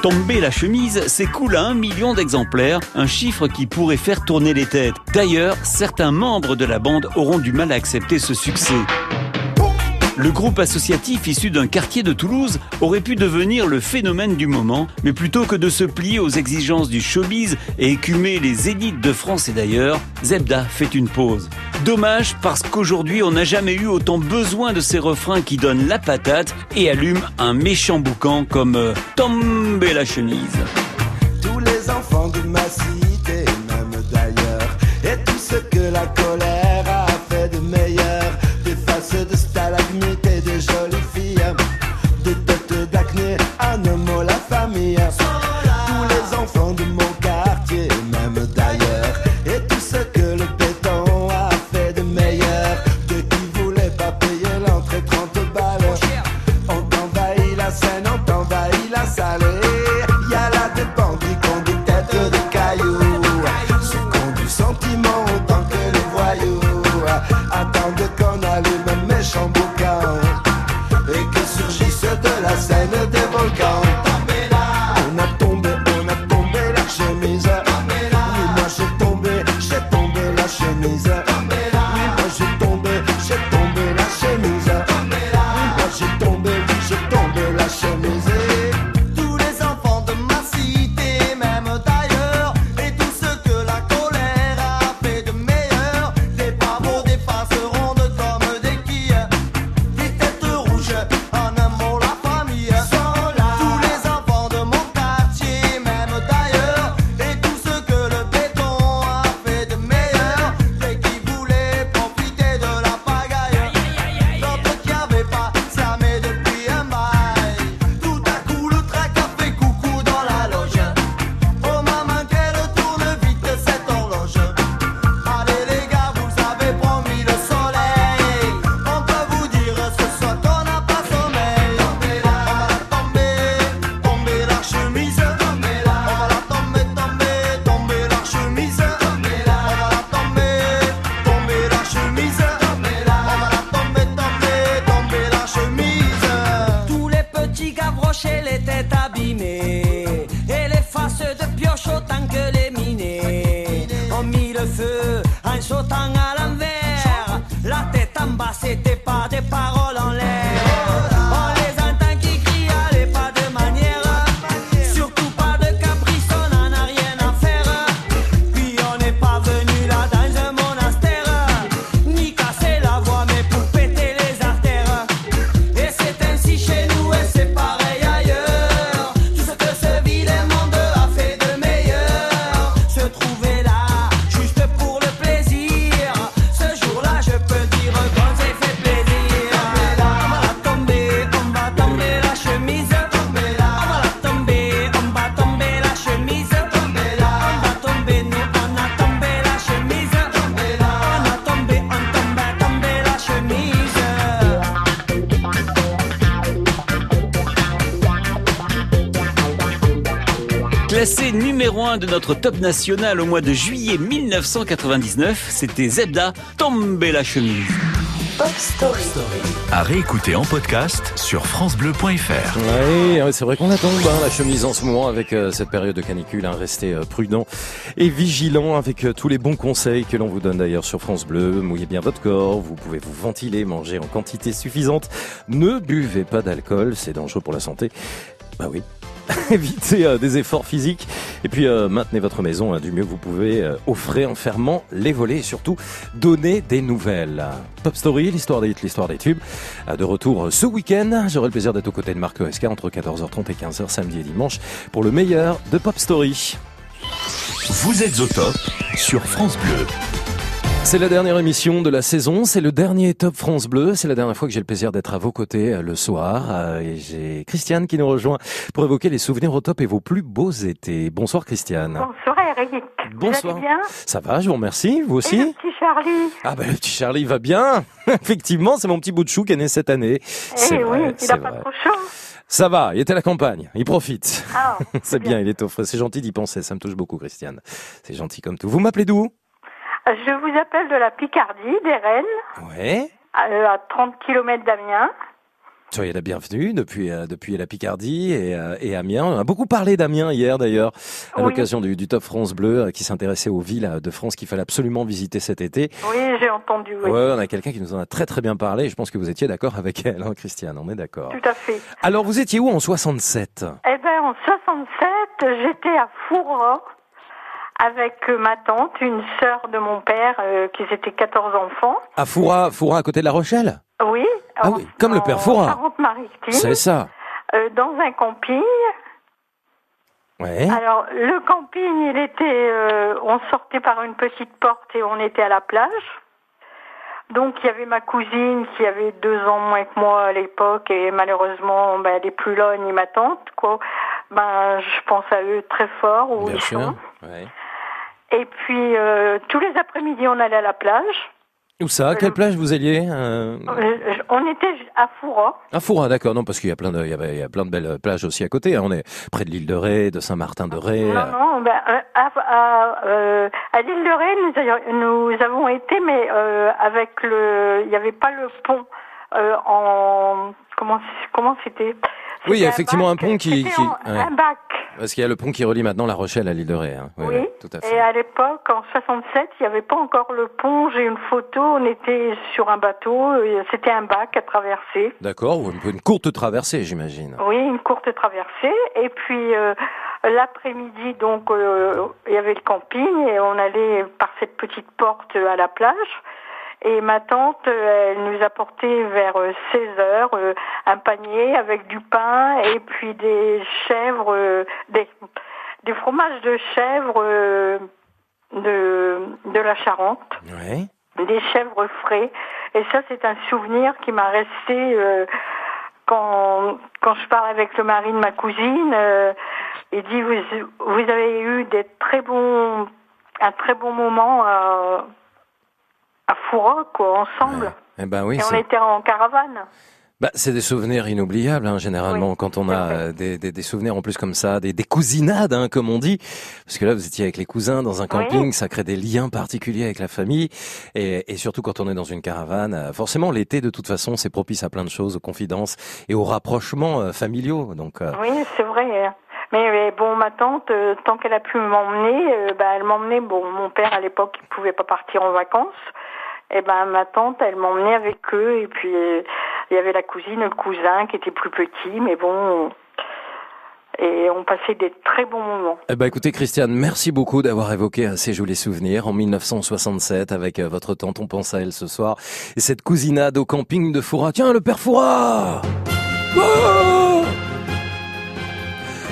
Tomber la chemise s'écoule à un million d'exemplaires, un chiffre qui pourrait faire tourner les têtes. D'ailleurs, certains membres de la bande auront du mal à accepter ce succès. Le groupe associatif issu d'un quartier de Toulouse aurait pu devenir le phénomène du moment, mais plutôt que de se plier aux exigences du showbiz et écumer les zéniths de France et d'ailleurs, Zebda fait une pause. Dommage parce qu'aujourd'hui on n'a jamais eu autant besoin de ces refrains qui donnent la patate et allument un méchant boucan comme euh, Tomber la chemise. Tous les enfants de ma cité, même d'ailleurs, et tout ce que la colère notre top national au mois de juillet 1999, c'était Zebda, Tomber la chemise. Pop Story. À réécouter en podcast sur FranceBleu.fr. Oui, c'est vrai qu'on attend hein, la chemise en ce moment avec euh, cette période de canicule. Hein, restez euh, prudent et vigilant avec euh, tous les bons conseils que l'on vous donne d'ailleurs sur France Bleu. Mouillez bien votre corps, vous pouvez vous ventiler, manger en quantité suffisante. Ne buvez pas d'alcool, c'est dangereux pour la santé. Bah oui, évitez euh, des efforts physiques et puis euh, maintenez votre maison hein, du mieux que vous pouvez au en fermant les volets et surtout donnez des nouvelles. Pop Story, l'histoire des hits, l'histoire des tubes. Euh, De retour ce week-end, j'aurai le plaisir d'être aux côtés de Marc OSK entre 14h30 et 15h samedi et dimanche pour le meilleur de Pop Story. Vous êtes au top sur France Bleu. C'est la dernière émission de la saison, c'est le dernier Top France Bleu, c'est la dernière fois que j'ai le plaisir d'être à vos côtés euh, le soir euh, et j'ai Christiane qui nous rejoint pour évoquer les souvenirs au top et vos plus beaux étés. Bonsoir Christiane. Bonsoir Eric. Bonsoir. Vous allez bien? Ça va, je vous remercie, vous Et aussi le petit Charlie Ah ben le petit Charlie va bien. Effectivement, c'est mon petit bout de chou qui est né cette année. Eh oui, vrai, il n'a pas trop chaud. Ça va, il était à la campagne, il profite. Ah, c'est bien, il est au frais. C'est gentil d'y penser, ça me touche beaucoup Christiane. C'est gentil comme tout. Vous m'appelez d'où? Je vous appelle de la Picardie, des Rennes, Ouais. à, à 30 km d'Amiens. Soyez la bienvenue depuis euh, depuis la Picardie et, euh, et Amiens. On a beaucoup parlé d'Amiens hier d'ailleurs à Oui. l'occasion du, du Top France Bleu euh, qui s'intéressait aux villes euh, de France qu'il fallait absolument visiter cet été. Oui, j'ai entendu, oui. Ouais, on a quelqu'un qui nous en a très très bien parlé. Je pense que vous étiez d'accord avec elle, hein, Christiane. On est d'accord. Tout à fait. Alors vous étiez où en 67 Eh ben, en 67, j'étais à Fourra avec euh, ma tante, une sœur de mon père, euh, qui étaient 14 enfants. À Foura, Foura à côté de La Rochelle? Oui. Ah oui, comme le père Foura. C'est ça. Euh, dans un camping. Ouais. Alors, le camping, il était, euh, on sortait par une petite porte et on était à la plage. Donc, il y avait ma cousine qui avait deux ans moins que moi à l'époque et malheureusement, ben, elle est plus là ni ma tante, quoi. Ben, je pense à eux très fort où Bien ils sûr. sont. Ouais. Et puis, euh, tous les après-midi, on allait à la plage. Où ça? Quelle plage vous alliez euh... Euh, on était à Foura. À Foura, d'accord. Non, parce qu'il y a plein de, il y avait, il y a plein de belles plages aussi à côté. hein. On est près de l'île de Ré, de Saint-Martin-de-Ré. Non, non, ben, à, à, euh, à l'île de Ré, nous, avons été, mais euh, avec le, il n'y avait pas le pont euh, en, comment, comment c'était? Oui, il y a effectivement un pont qui, qui- en- ouais. un bac. parce qu'il y a le pont qui relie maintenant La Rochelle à l'île de Ré. hein. Oui, tout à fait. Et à l'époque, en 67, il n'y avait pas encore le pont. J'ai une photo. On était sur un bateau. C'était un bac à traverser. D'accord. ou Une, une courte traversée, j'imagine. Oui, une courte traversée. Et puis euh, l'après-midi, donc euh, il y avait le camping et on allait par cette petite porte à la plage. Et ma tante, euh, elle nous apportait vers 16 heures euh, un panier avec du pain et puis des chèvres, euh, des, des fromages de chèvre euh, de, de la Charente des chèvres frais. Et ça, c'est un souvenir qui m'a resté euh, quand, quand je parle avec le mari de ma cousine. euh, il dit vous, vous avez eu des très bons, un très bon moment à, à Foura, quoi, ensemble. Eh ben oui. Et on était en caravane. Bah, c'est des souvenirs inoubliables, hein, généralement, quand on a euh, des, des, des souvenirs en plus comme ça, des, des cousinades, hein, comme on dit. Parce que là, vous étiez avec les cousins dans un camping, ça crée des liens particuliers avec la famille. Et, et surtout quand on est dans une caravane, euh, forcément, l'été, de toute façon, c'est propice à plein de choses, aux confidences et aux rapprochements euh, familiaux. Donc, euh, Oui, c'est vrai. Mais, mais bon, ma tante, euh, tant qu'elle a pu m'emmener, bah, elle m'emmenait. Bon, mon père à l'époque, il pouvait pas partir en vacances. Et ben ma tante, elle m'emmenait avec eux. Et puis il y avait la cousine, le cousin qui était plus petit, mais bon. Et on passait des très bons moments. Eh ben, écoutez, Christiane, merci beaucoup d'avoir évoqué ces jolis souvenirs en 1967 avec euh, votre tante. On pense à elle ce soir. Et cette cousinade au camping de Foura. Tiens, le père Foura! Oh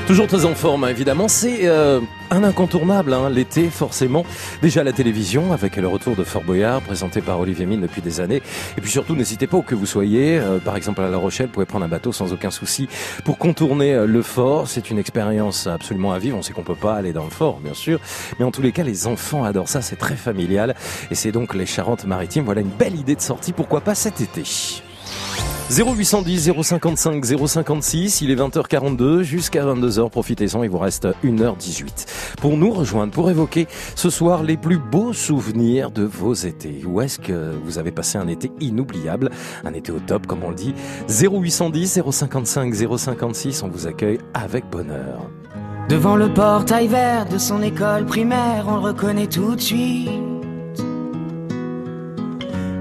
Toujours très en forme, hein, évidemment. C'est euh, un incontournable, hein, l'été, forcément. Déjà la télévision, avec le retour de Fort Boyard, présenté par Olivier Mine depuis des années. Et puis surtout, n'hésitez pas où que vous soyez. euh, par exemple, à La Rochelle, vous pouvez prendre un bateau sans aucun souci pour contourner euh, le fort. C'est une expérience absolument à vivre. On sait qu'on peut pas aller dans le fort, bien sûr. Mais en tous les cas, les enfants adorent ça. C'est très familial. Et c'est donc les Charentes-Maritimes. Voilà une belle idée de sortie. Pourquoi pas cet été 0810 055 056, il est 20h42 jusqu'à 22h, profitez-en, il vous reste 1h18. Pour nous rejoindre, pour évoquer ce soir les plus beaux souvenirs de vos étés. Où est-ce que vous avez passé un été inoubliable, un été au top comme on le dit 0810 055 056, on vous accueille avec bonheur. Devant le portail vert de son école primaire, on le reconnaît tout de suite.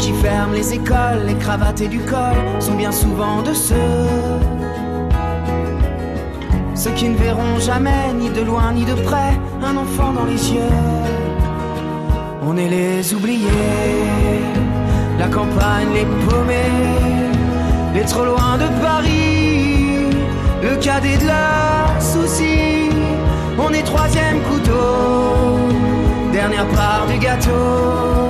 Qui ferment les écoles, les cravates et du col sont bien souvent de ceux. Ceux qui ne verront jamais, ni de loin ni de près, un enfant dans les yeux. On est les oubliés, la campagne, les paumés, les trop loin de Paris, le cadet de leurs soucis. On est troisième couteau, dernière part du gâteau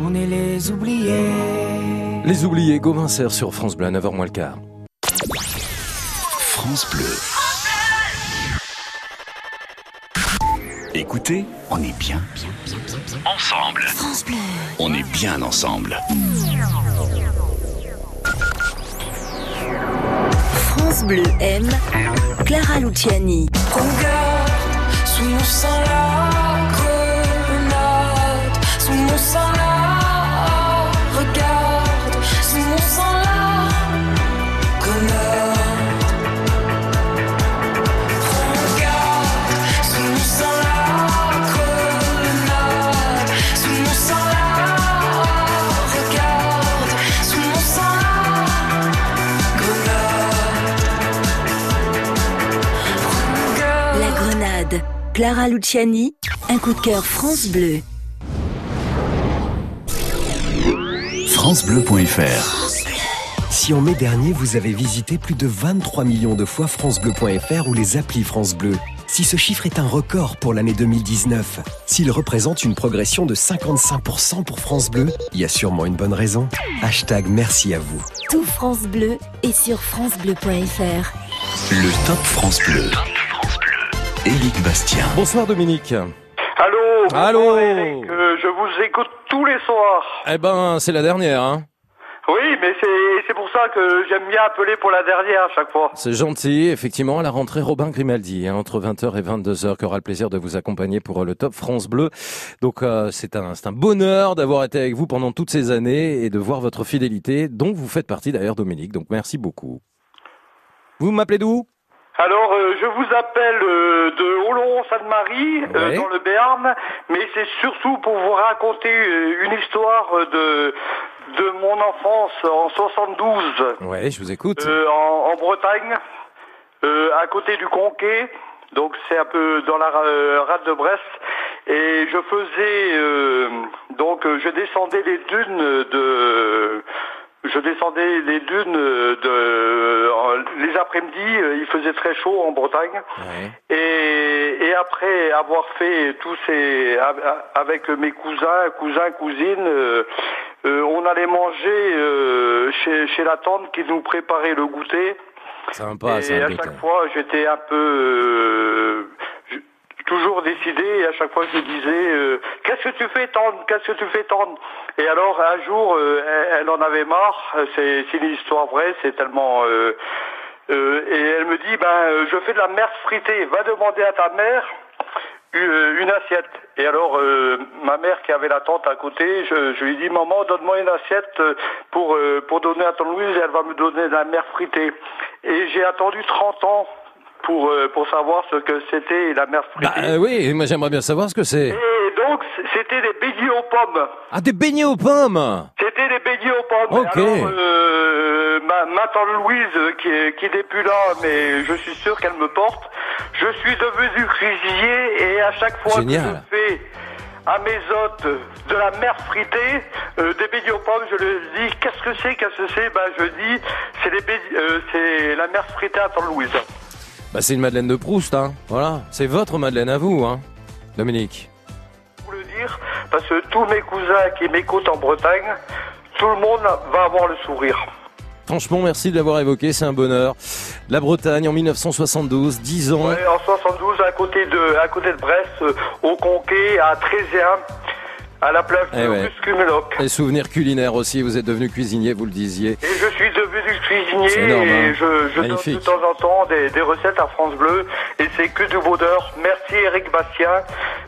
On est les oubliés. Les oubliés, Gauvin sur France Bleu, à 9h moins le quart. France Bleu. Écoutez, on est bien, bien, bien, bien, bien ensemble. France Bleu. On est bien ensemble. France Bleu aime Clara Luciani. Regarde, sous mon sang la grenade, sous mon sang Clara Luciani. Un coup de cœur France Bleu. FranceBleu.fr Si en mai dernier, vous avez visité plus de 23 millions de fois FranceBleu.fr ou les applis France Bleu, si ce chiffre est un record pour l'année 2019, s'il représente une progression de 55% pour France Bleu, il y a sûrement une bonne raison. Hashtag merci à vous. Tout France Bleu est sur francebleu.fr. Le Top France Bleu. Éric Bastien. Bonsoir Dominique. Allô Allô bonsoir, Eric, euh, Je vous écoute tous les soirs. Eh ben, c'est la dernière, hein. Oui, mais c'est c'est pour ça que j'aime bien appeler pour la dernière à chaque fois. C'est gentil, effectivement, à la rentrée Robin Grimaldi, hein, entre 20h et 22h, qui aura le plaisir de vous accompagner pour euh, le Top France Bleu. Donc euh, c'est un, c'est un bonheur d'avoir été avec vous pendant toutes ces années et de voir votre fidélité, dont vous faites partie d'ailleurs, Dominique. Donc merci beaucoup. Vous m'appelez d'où? Alors, euh, je vous appelle euh, de Oloron-Sainte-Marie, euh, Ouais. dans le Béarn, mais c'est surtout pour vous raconter euh, une histoire euh, de de mon enfance en 72 Ouais, je vous écoute. euh, en, en Bretagne, euh, à côté du Conquet. Donc c'est un peu dans la euh, rade de Brest. Et je faisais euh, donc je descendais les dunes de je descendais les dunes de en- les après-midi, euh, il faisait très chaud en Bretagne. Et, et après avoir fait tous ces avec mes cousins, cousins, cousines, euh, euh, on allait manger euh, chez, chez la tante qui nous préparait le goûter. Sympa, et à chaque fois, j'étais un peu euh, toujours décidé. Et à chaque fois, je disais euh, Qu'est-ce que tu fais, tante Qu'est-ce que tu fais, tante Et alors, un jour, euh, elle, en avait marre. C'est c'est une histoire vraie. C'est tellement. euh, euh, et elle me dit Ben, euh, je fais de la merde fritée. Va demander à ta mère une, assiette. Et alors, euh, ma mère qui avait la tante à côté, je, je lui dit, maman, donne-moi une assiette euh, pour, euh, pour donner à ton Louise, elle va me donner de la mer fritée. Et j'ai attendu 30 ans pour, euh, pour savoir ce que c'était la mer fritée. Bah euh, oui, moi j'aimerais bien savoir ce que c'est. Et donc, c'était des beignets aux pommes. Ah, des beignets aux pommes? C'était des beignets aux pommes. Ok. Alors, euh, ma, ma tante Louise, qui, qui n'est plus là, mais je suis sûr qu'elle me porte, je suis devenu cuisinier et à chaque fois Génial. que je fais à mes hôtes de la mer fritée, euh, des beignets aux pommes, je leur dis qu'est-ce que c'est, qu'est-ce que c'est? Ben je dis c'est les euh, c'est la mer fritée à tante Louise. Bah c'est une Madeleine de Proust, hein. Voilà, c'est votre Madeleine à vous, hein. Dominique. Pour le dire, parce que tous mes cousins qui m'écoutent en Bretagne, tout le monde va avoir le sourire. Franchement, merci de l'avoir évoqué, c'est un bonheur. La Bretagne en 1972, 10 ans. Ouais, en 72, à côté de, à côté de Brest, euh, au Conquet, à Trézéen, à la plage de Eh ouais. Ruscumeloc. Et souvenirs culinaires aussi, vous êtes devenu cuisinier, vous le disiez. Et je suis devenu cuisinier énorme, hein. et je, je donne de temps en temps des, des recettes à France Bleu et c'est que du bonheur. Merci Eric Bastien.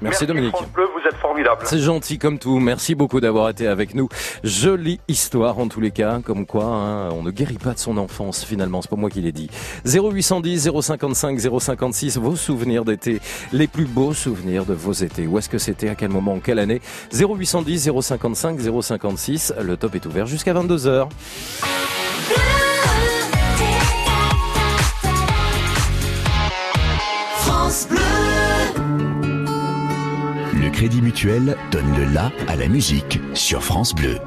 Merci, Dominique. France Bleu, vous êtes formidable. C'est gentil comme tout. Merci beaucoup d'avoir été avec nous. Jolie histoire en tous les cas, comme quoi hein, on ne guérit pas de son enfance finalement. C'est pas moi qui l'ai dit. 0810 055 056. Vos souvenirs d'été, les plus beaux souvenirs de vos étés. Où est-ce que c'était, à quel moment, en quelle année? 0810 055 056. Le top est ouvert jusqu'à 22 h France Bleu. Le Crédit Mutuel donne le la à la musique sur France Bleu.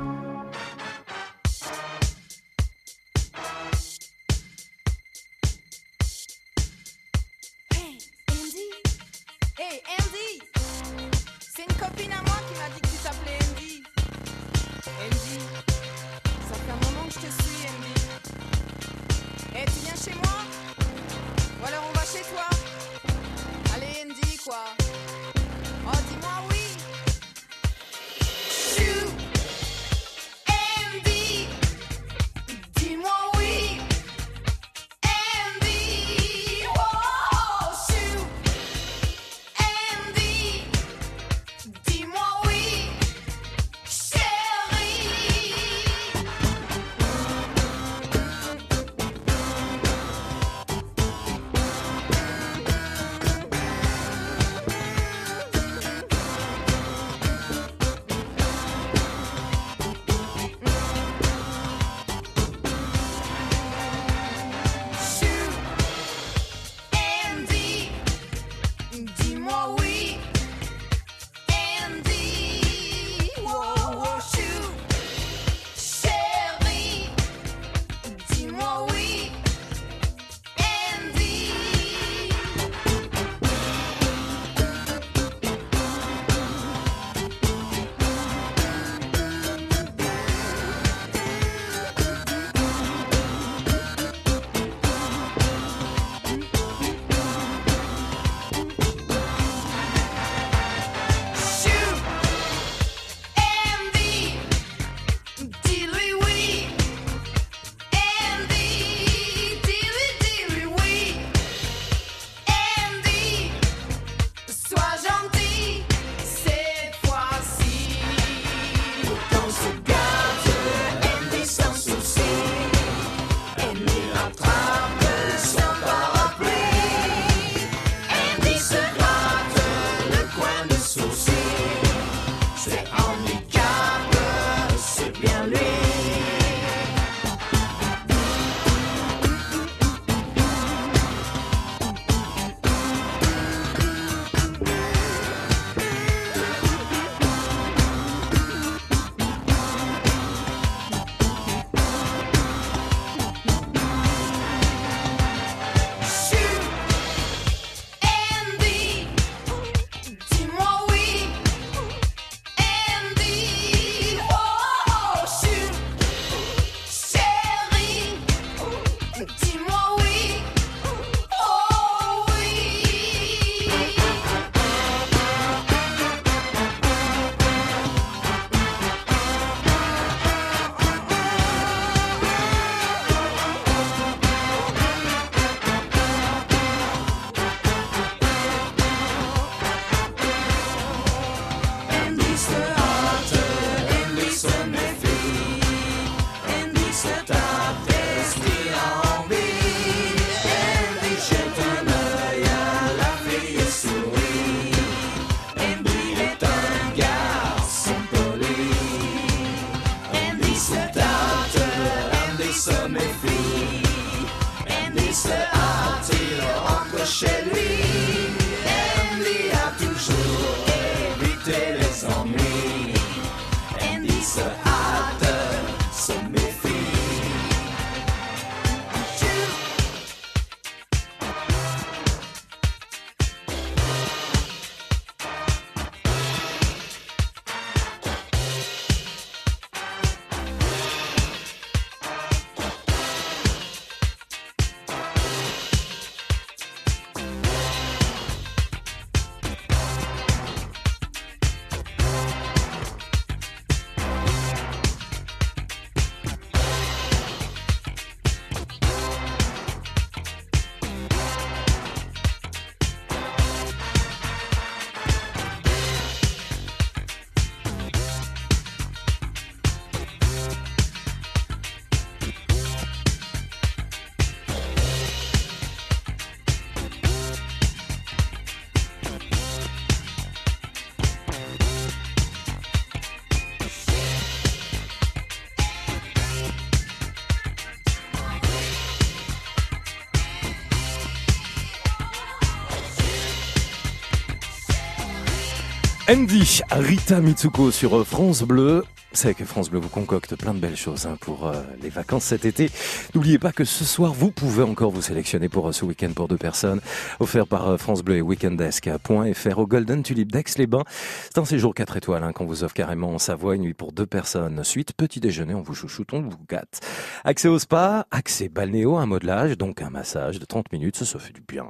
Andy, Rita Mitsuko sur France Bleu. C'est que France Bleu vous concocte plein de belles choses hein, pour euh, les vacances cet été. N'oubliez pas que ce soir, vous pouvez encore vous sélectionner pour euh, ce week-end pour deux personnes, offert par euh, France Bleu et Weekendesk.fr au Golden Tulip d'Aix-les-Bains. C'est un séjour 4 étoiles hein, qu'on vous offre carrément en Savoie, une nuit pour deux personnes. Suite, petit déjeuner, on vous chouchoute, on vous gâte. Accès au spa, accès balnéo, un modelage, donc un massage de 30 minutes, ça, ça fait du bien.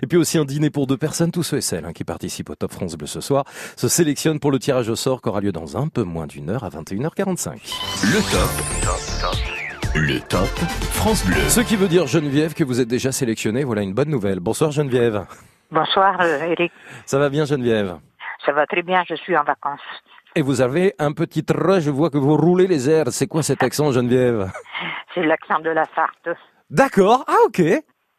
Et puis aussi un dîner pour deux personnes, tous ceux et celles hein, qui participent au Top France Bleu ce soir se sélectionnent pour le tirage au sort qui aura lieu dans un peu moins d'une heure à 21h45. Le top. Le top France Bleu. Ce qui veut dire Geneviève que vous êtes déjà sélectionnée, voilà une bonne nouvelle. Bonsoir Geneviève. Bonsoir euh, Eric, Ça va bien Geneviève? Ça va très bien, je suis en vacances. Et vous avez un petit trait, je vois que vous roulez les airs. C'est quoi cet accent Geneviève? C'est l'accent de la Sarthe. D'accord, ah ok.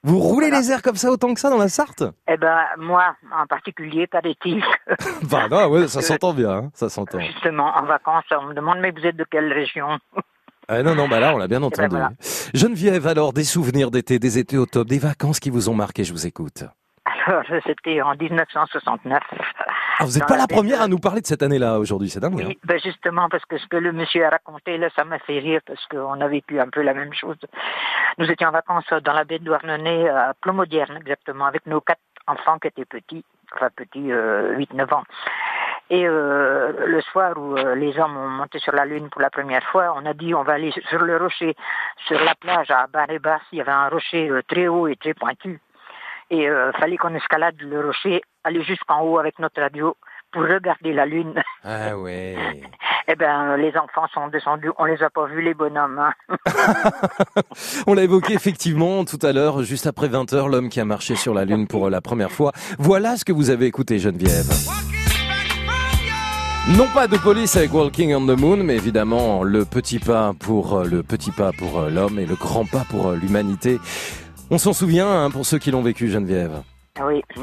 Vous roulez les airs comme ça autant que ça dans la Sarthe? Eh ben moi en particulier, paraît-il, Bah non, ouais, ça s'entend bien, hein, ça s'entend. justement en vacances, on me demande mais vous êtes de quelle région? Ah non, non, bah là on l'a bien ben entendu. voilà. Geneviève, alors des souvenirs d'été, des étés au top, des vacances qui vous ont marqué, je vous écoute. C'était en 1969. Ah, vous n'êtes pas la première à nous parler de cette année-là aujourd'hui, c'est dingue. hein. Oui, ben justement, parce que ce que le monsieur a raconté, là, ça m'a fait rire, parce qu'on a vécu un peu la même chose. Nous étions en vacances dans la baie de Douarnenez, à Plomodierne, exactement, avec nos quatre enfants qui étaient petits, enfin petits, euh, 8-9 ans. Et euh, le soir où euh, les hommes ont monté sur la Lune pour la première fois, on a dit on va aller sur le rocher, sur la plage à Barébas, il y avait un rocher euh, très haut et très pointu. Et euh, fallait qu'on escalade le rocher, aller jusqu'en haut avec notre radio pour regarder la Lune. Ah ouais. Eh ben, les enfants sont descendus, on les a pas vus, les bonhommes. hein. On l'a évoqué effectivement tout à l'heure, juste après 20h, l'homme qui a marché sur la Lune pour la première fois. Voilà ce que vous avez écouté, Geneviève. Non pas de police avec Walking on the Moon, mais évidemment le petit pas pour euh, le petit pas pour euh, l'homme et le grand pas pour euh, l'humanité. On s'en souvient hein, pour ceux qui l'ont vécu, Geneviève. Oui, mm.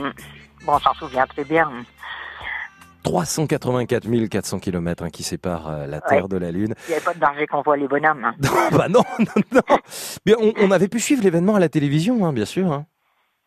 bon, on s'en souvient très bien. 384 400 km qui séparent euh, la Terre Ouais. de la Lune. Il n'y avait pas de danger qu'on voit les bonhommes. hein. bah non, non, non. Mais on, on avait pu suivre l'événement à la télévision, hein, bien sûr.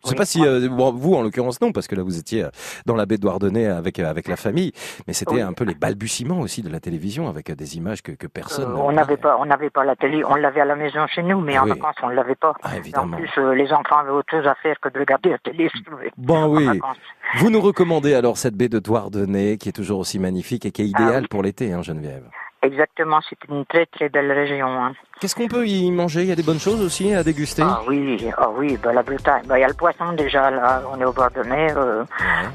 Je sais Oui. pas si euh, vous en l'occurrence non parce que là vous étiez euh, dans la baie de Douarnenez avec euh, avec la famille, mais c'était Oui. un peu les balbutiements aussi de la télévision avec euh, des images que, que personne. Euh, on n'avait pas, on n'avait pas la télé, on l'avait à la maison chez nous, mais en Oui. vacances on ne l'avait pas. Ah, en évidemment. plus, euh, les enfants avaient autre chose à faire que de regarder la télé. Bon En oui. vacances. Vous nous recommandez alors cette baie de Douarnenez qui est toujours aussi magnifique et qui est idéale Ah oui. pour l'été, hein, Geneviève. Exactement, c'est une très très belle région. hein. Qu'est-ce qu'on peut y manger? Il y a des bonnes choses aussi à déguster? Ah oui, ah oui, bah, la Bretagne. Bah, Il y a le poisson déjà, là, on est au bord de mer. euh,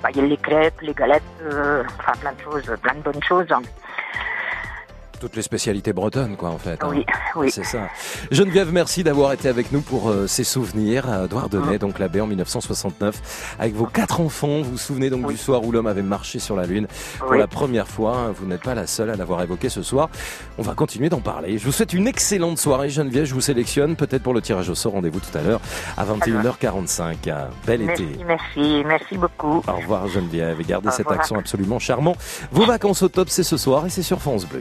bah, Il y a les crêpes, les galettes, euh, enfin plein de choses, plein de bonnes choses. hein. Toutes les spécialités bretonnes, quoi, en fait. hein. Oui, oui. C'est ça. Geneviève, merci d'avoir été avec nous pour euh, ces souvenirs à Douarnenez, donc la baie en 1969. Avec vos quatre enfants, vous vous souvenez donc du soir où l'homme avait marché sur la Lune pour la première fois. hein. Vous n'êtes pas la seule à l'avoir évoqué ce soir. On va continuer d'en parler. Je vous souhaite une excellente soirée, Geneviève. Je vous sélectionne peut-être pour le tirage au sort. Rendez-vous tout à l'heure à 21h45. Un Bel été. Merci, merci, merci beaucoup. Au revoir Geneviève et gardez Au cet revoir. accent absolument charmant. Vos vacances au top, c'est ce soir et c'est sur France Bleu.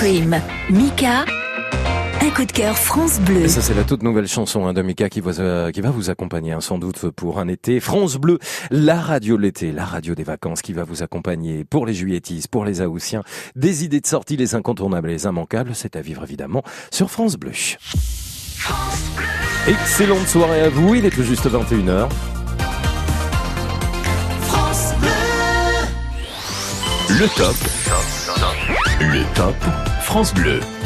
Cream, Mika, un coup de cœur France Bleu. Et ça, c'est la toute nouvelle chanson hein, de Mika qui, va, euh, qui va vous accompagner hein, sans doute pour un été. France Bleu, la radio de l'été, la radio des vacances qui va vous accompagner pour les juilletistes, pour les Haussiens. Des idées de sortie, les incontournables et les immanquables, c'est à vivre évidemment sur France Bleu. Excellente soirée à vous, il est tout juste 21h. France Bleu. Le top. Le top France Bleu.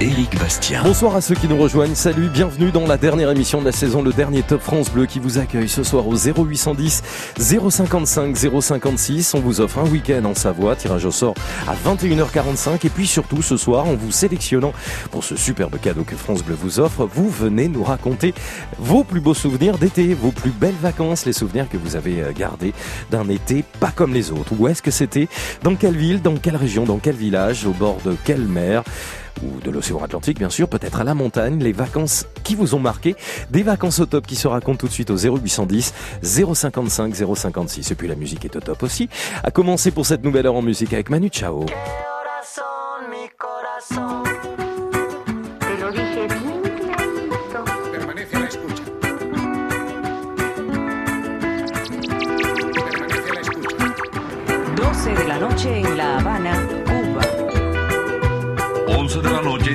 Éric Bastien. Bonsoir à ceux qui nous rejoignent. Salut, bienvenue dans la dernière émission de la saison, le dernier Top France Bleu qui vous accueille ce soir au 0810 055 056. On vous offre un week-end en Savoie, tirage au sort à 21h45. Et puis surtout ce soir, en vous sélectionnant pour ce superbe cadeau que France Bleu vous offre, vous venez nous raconter vos plus beaux souvenirs d'été, vos plus belles vacances, les souvenirs que vous avez euh, gardés d'un été pas comme les autres. Où est-ce que c'était? Dans quelle ville? Dans quelle région? Dans quel village? Au bord de quelle mer? Ou de l'océan Atlantique bien sûr, peut-être à la montagne, les vacances qui vous ont marqué, des vacances au top qui se racontent tout de suite au 0810 055 056 et puis la musique est au top aussi. À commencer pour cette nouvelle heure en musique avec Manu Chao. Te lo dije bien clarito. Permanece a la escucha. Permanece a la escucha. 12 de la noche en La Habana,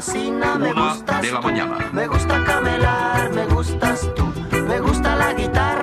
cocina, me gustas de la tú. mañana. Me gusta camelar, me gustas tú. Me gusta la guitarra,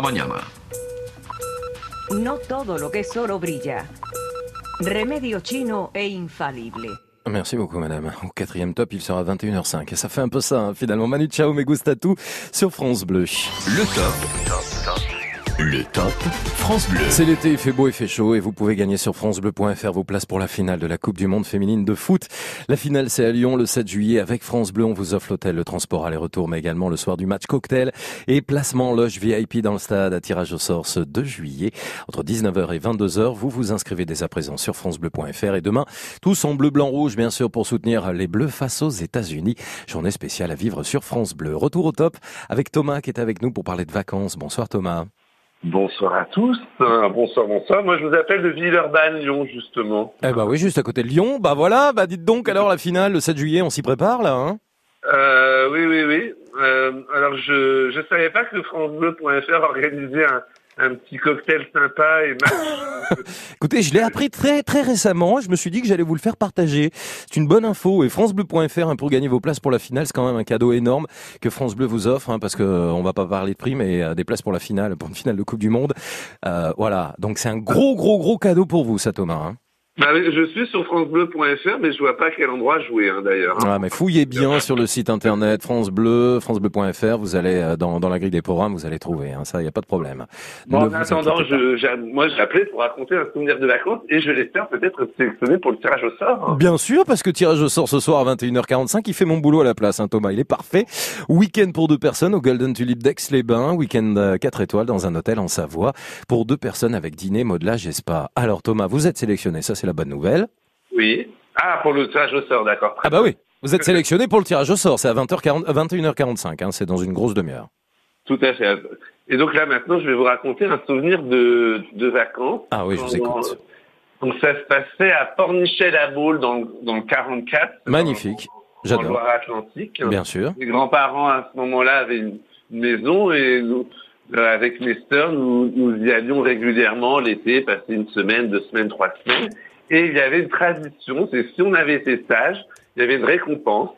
la mañana. No todo lo que es oro brilla. Remedio chino e infalible. Merci beaucoup, madame. Au quatrième top, il sera 21h05. Et ça fait un peu ça, hein, finalement. Manu Chao, me gusta tout sur France Bleu. Le top. Le top France Bleu. C'est l'été, il fait beau, il fait chaud et vous pouvez gagner sur francebleu.fr vos places pour la finale de la Coupe du Monde féminine de foot. La finale, c'est à Lyon le 7 juillet avec France Bleu. On vous offre l'hôtel, le transport aller-retour, mais également le soir du match cocktail et placement loge VIP dans le stade à tirage au sort ce 2 juillet. Entre 19h et 22h, vous vous inscrivez dès à présent sur francebleu.fr et demain, tous en bleu, blanc, rouge, bien sûr, pour soutenir les Bleus face aux États-Unis. Journée spéciale à vivre sur France Bleu. Retour au top avec Thomas qui est avec nous pour parler de vacances. Bonsoir Thomas. Bonsoir à tous. Euh, bonsoir, bonsoir. Moi, je vous appelle de Villeurbanne, Lyon, justement. Eh bah oui, juste à côté de Lyon. Bah voilà, bah dites donc alors la finale le 7 juillet, on s'y prépare là, hein? Euh, oui, oui, oui. Euh, alors, je je savais pas que FranceBleu.fr organisait un, un petit cocktail sympa et match. Écoutez, je l'ai appris très très récemment. Je me suis dit que j'allais vous le faire partager. C'est une bonne info. Et francebleu.fr hein, pour gagner vos places pour la finale, c'est quand même un cadeau énorme que France Bleu vous offre, hein, parce que euh, on va pas parler de prix, mais euh, des places pour la finale, pour une finale de Coupe du Monde. Euh, voilà. Donc c'est un gros gros gros cadeau pour vous, ça Thomas. hein. Bah, je suis sur francebleu.fr, mais je vois pas à quel endroit jouer, hein, d'ailleurs. Ah, mais fouillez bien sur le site internet France Bleu, francebleu.fr. Vous allez euh, dans, dans la grille des programmes, vous allez trouver. Hein, ça, il y a pas de problème. Bon, en attendant, je, j'ai- moi, j'ai appelé pour raconter un souvenir de vacances et je l'espère peut-être être sélectionné pour le tirage au sort. Bien sûr, parce que tirage au sort ce soir à 21h45, il fait mon boulot à la place, hein, Thomas, il est parfait. Week-end pour deux personnes au Golden Tulip d'Aix-les-Bains, week-end euh, 4 étoiles dans un hôtel en Savoie, pour deux personnes avec dîner, modelage et spa. Alors Thomas, vous êtes sélectionné, ça c'est la bonne nouvelle. Oui. Ah, pour le tirage au sort, d'accord. Ah bah oui, vous êtes sélectionné pour le tirage au sort, c'est à 20h40, 21h45, hein, c'est dans une grosse demi-heure. Tout à fait. Et donc là, maintenant, je vais vous raconter un souvenir de, de vacances. Ah oui, je vous écoute. Donc ça se passait à Pornichet-la-Baule dans, le- dans le 44. Magnifique, j'adore. Loire-Atlantique. Bien sûr. Mes grands-parents à ce moment-là avaient une une maison et nous, euh, avec mes sœurs, nous, nous y allions régulièrement l'été, passer une semaine, deux semaines, trois semaines. Et il y avait une tradition, c'est si on avait été sage, il y avait une récompense.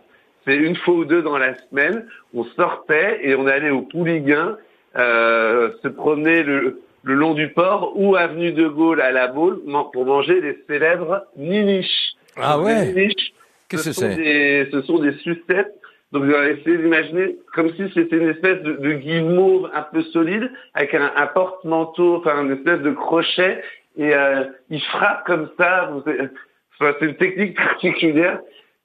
C'est une fois ou deux dans la semaine, on sortait et on allait au Pouliguen, euh, se promener le, le long du port ou avenue de Gaulle à la Baule pour manger les célèbres niniches. Ah ouais niniches, Qu'est-ce ce que sont c'est? des- Ce sont des sucettes. Donc, vous allez essayer d'imaginer comme si c'était une espèce de, de guimauve un peu solide avec un, un porte-manteau, enfin une espèce de crochet. Et euh, il frappe comme ça. C'est une technique particulière.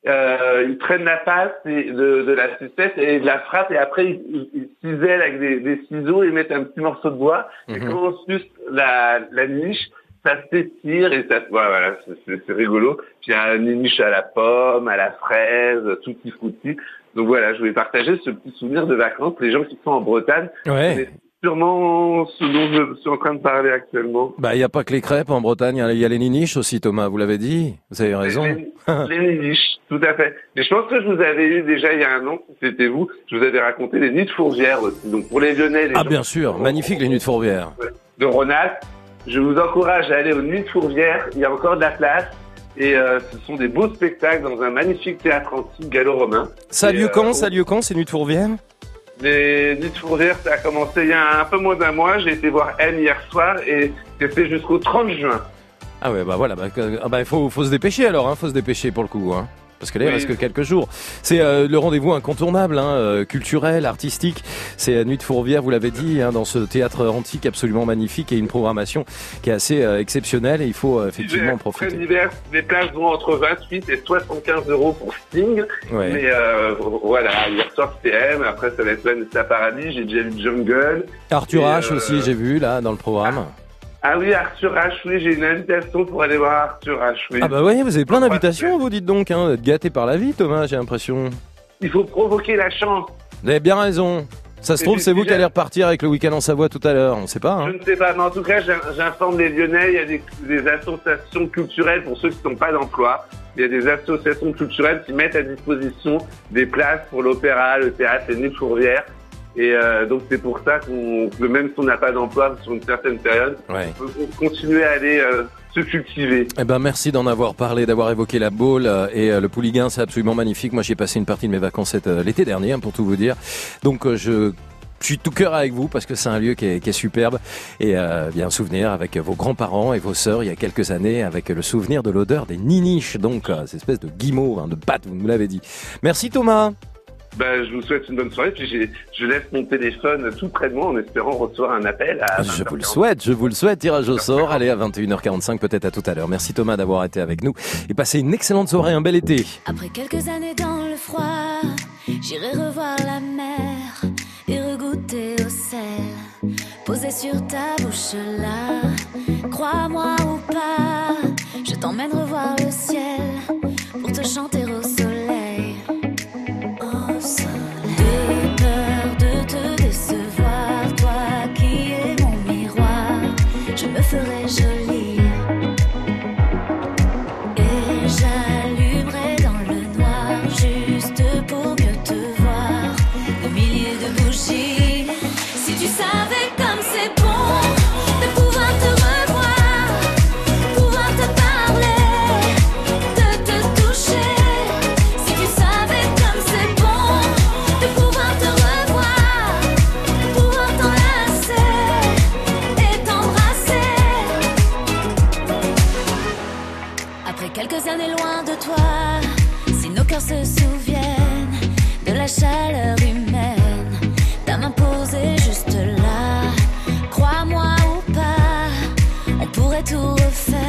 Euh, il prennent la passe de, de la sucette et de la frappe et après ils, ils, ils cisèlent avec des, des ciseaux et mettent un petit morceau de bois. Et quand on suce la, la niche, ça s'étire et ça, voilà, voilà, c'est- rigolo. Puis il y a une niche à la pomme, à la fraise, tout petit foutu. Donc voilà, je voulais partager ce petit souvenir de vacances. Les gens qui sont en Bretagne, Ouais. Sûrement ce dont je suis en train de parler actuellement. Bah, il n'y a pas que les crêpes en Bretagne, il y a- il y a les niniches aussi, Thomas, vous l'avez dit. Vous avez raison. Les, les niches, tout à fait. Mais je pense que je vous avais eu déjà il y a un an, c'était vous, je vous avais raconté les nids de fourvière aussi. Donc pour les Lyonnais, les Ah, gens bien sûr, magnifique les nuits de Fourvière. de Ronald, je vous encourage à aller aux nuits de fourvière. Il y a encore de la place. Et euh, ce sont des beaux spectacles dans un magnifique théâtre antique gallo-romain. Ça a lieu euh, quand, ça a lieu quand, ces nuits de Fourvière? Les nuits de fourvière, ça a commencé il y a un peu moins d'un mois. J'ai été voir M hier soir et c'est fait jusqu'au 30 juin. Ah ouais, bah voilà, bah, que- ah bah, il faut, faut se dépêcher alors, hein, faut se dépêcher pour le coup. Hein. Parce que là, il reste que quelques jours. C'est euh, le rendez-vous incontournable, hein, euh, culturel, artistique. C'est la Nuit de Fourvière, vous l'avez dit, hein, dans ce théâtre antique absolument magnifique et une programmation qui est assez euh, exceptionnelle et il faut euh, effectivement en Très profiter. divers. Les places vont entre 28 et 75 euros pour Sting. Ouais. Mais euh, voilà, hier soir c'était M, après ça va être Vanessa Paradis, j'ai déjà vu Jungle. Arthur H euh, aussi, j'ai vu là dans le programme. Ah oui, Arthur H, oui, j'ai une invitation pour aller voir Arthur H, oui. Ah bah ouais, vous avez plein d'invitations, vous dites donc, hein, d'être gâté par la vie, Thomas, j'ai l'impression. il faut provoquer la chance. Vous avez bien raison. Ça se trouve, c'est vous qui allez repartir avec le week-end en Savoie tout à l'heure. On sait pas. Hein. Je ne sais pas, mais en tout cas, j'in- j'informe les Lyonnais, il y a des, des associations culturelles pour ceux qui n'ont pas d'emploi. Il y a des associations culturelles qui mettent à disposition des places pour l'opéra, le théâtre, les nuits de Fourvière. Et euh, donc c'est pour ça qu'on, que même si on n'a pas d'emploi sur une certaine période, Ouais. on peut continuer à aller euh, se cultiver. Eh ben merci d'en avoir parlé, d'avoir évoqué la boule euh, et euh, le Pouliguen, c'est absolument magnifique. Moi, j'ai passé une partie de mes vacances cet, euh, l'été dernier, hein, pour tout vous dire. Donc, euh, je je suis tout cœur avec vous parce que c'est un lieu qui est, qui est superbe et euh, bien un souvenir avec vos grands-parents et vos sœurs il y a quelques années avec le souvenir de l'odeur des niniches, donc euh, cette espèce de guimauve, hein, de pâte, vous nous l'avez dit. Merci Thomas. Ben, je vous souhaite une bonne soirée. Puis je laisse mon téléphone tout près de moi en espérant recevoir un appel à Je vous le souhaite, je vous le souhaite. Tirage au sort. Allez, à 21h45, peut-être à tout à l'heure. Merci Thomas d'avoir été avec nous et passez une excellente soirée, un bel été. Après quelques années dans le froid, j'irai revoir la mer et regoûter au sel. Posé sur ta bouche là, crois-moi ou pas, je t'emmène revoir le ciel pour te chanter pourrait tout refaire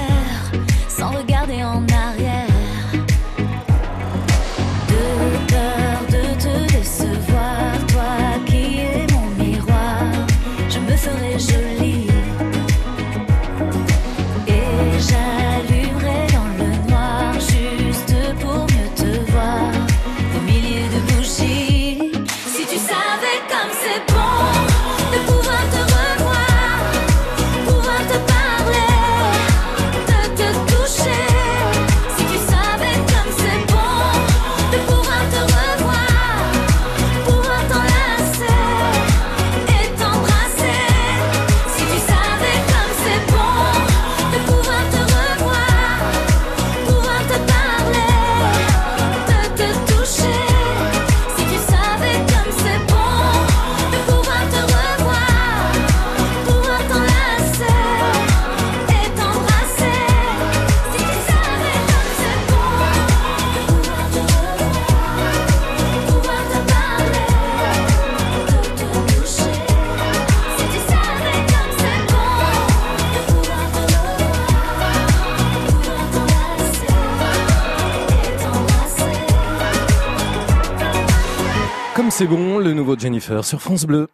c'est bon, le nouveau Jennifer sur France Bleu.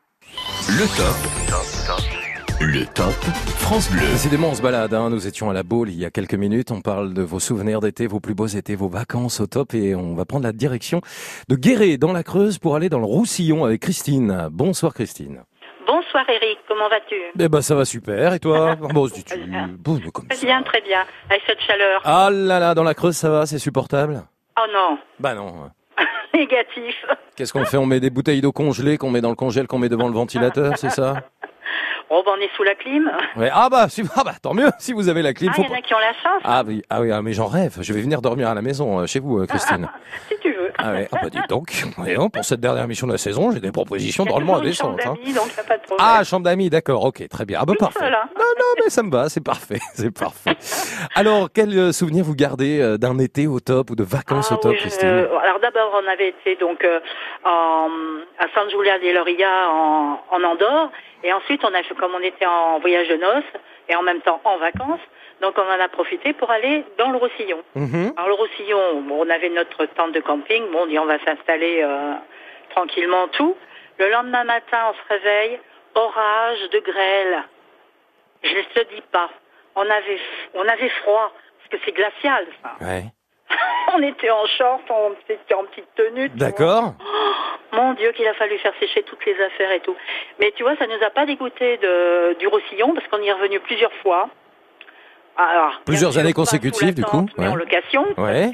Le top. Le top France Bleu. Décidément, on se balade. Hein. Nous étions à la Baule il y a quelques minutes. On parle de vos souvenirs d'été, vos plus beaux étés, vos vacances au top. Et on va prendre la direction de Guéret, dans la Creuse, pour aller dans le Roussillon avec Christine. Bonsoir Christine. Bonsoir Eric, comment vas-tu? Eh ben ça va super. Et toi? Bon, se dis-tu Bon, comme- Très bien, très bien. Avec cette chaleur. Ah là là, dans la Creuse, ça va C'est supportable? Oh non, Bah non. Négatif. Qu'est-ce qu'on fait? On met des bouteilles d'eau congelée qu'on met dans le congèle, qu'on met devant le ventilateur, c'est ça? Oh, ben on est sous la clim. ouais. Ah bah, si- ah bah, tant mieux si vous avez la clim. Ah, il y en a qui ont la chance, Ah oui, ah oui, ah, mais j'en rêve. Je vais venir dormir à la maison euh, chez vous, euh, Christine. si tu. Ah ouais, ah bah dis donc. Voyons, pour cette dernière mission de la saison, j'ai des propositions drôlement une chambre indécentes. hein. d'amis, donc y a pas de problème. Ah, chambre d'amis, d'accord, ok, très bien. Ah bah parfait. Non, non, mais ça me va, c'est parfait, c'est parfait. Alors, quel euh, souvenir vous gardez euh, d'un été au top ou de vacances au top, Oui, Christine? alors d'abord, on avait été donc euh, en, à San Julian de Loria en, en Andorre, et ensuite on a comme on était en voyage de noces et en même temps en vacances, donc on en a profité pour aller dans le Roussillon. Mhm. Alors le Roussillon, bon, on avait notre tente de camping, bon, on dit on va s'installer euh, tranquillement tout. Le lendemain matin, on se réveille, orage de grêle. Je ne te dis pas, on avait, on avait froid parce que c'est glacial ça. Ouais. on était en short, on était en petite tenue. D'accord. Mon Dieu, qu'il a fallu faire sécher toutes les affaires et tout. Mais tu vois, ça nous a pas dégoûté de, du Roussillon parce qu'on y est revenu plusieurs fois. Alors, Plusieurs années consécutives, du coup. mais en Ouais. location. Ouais.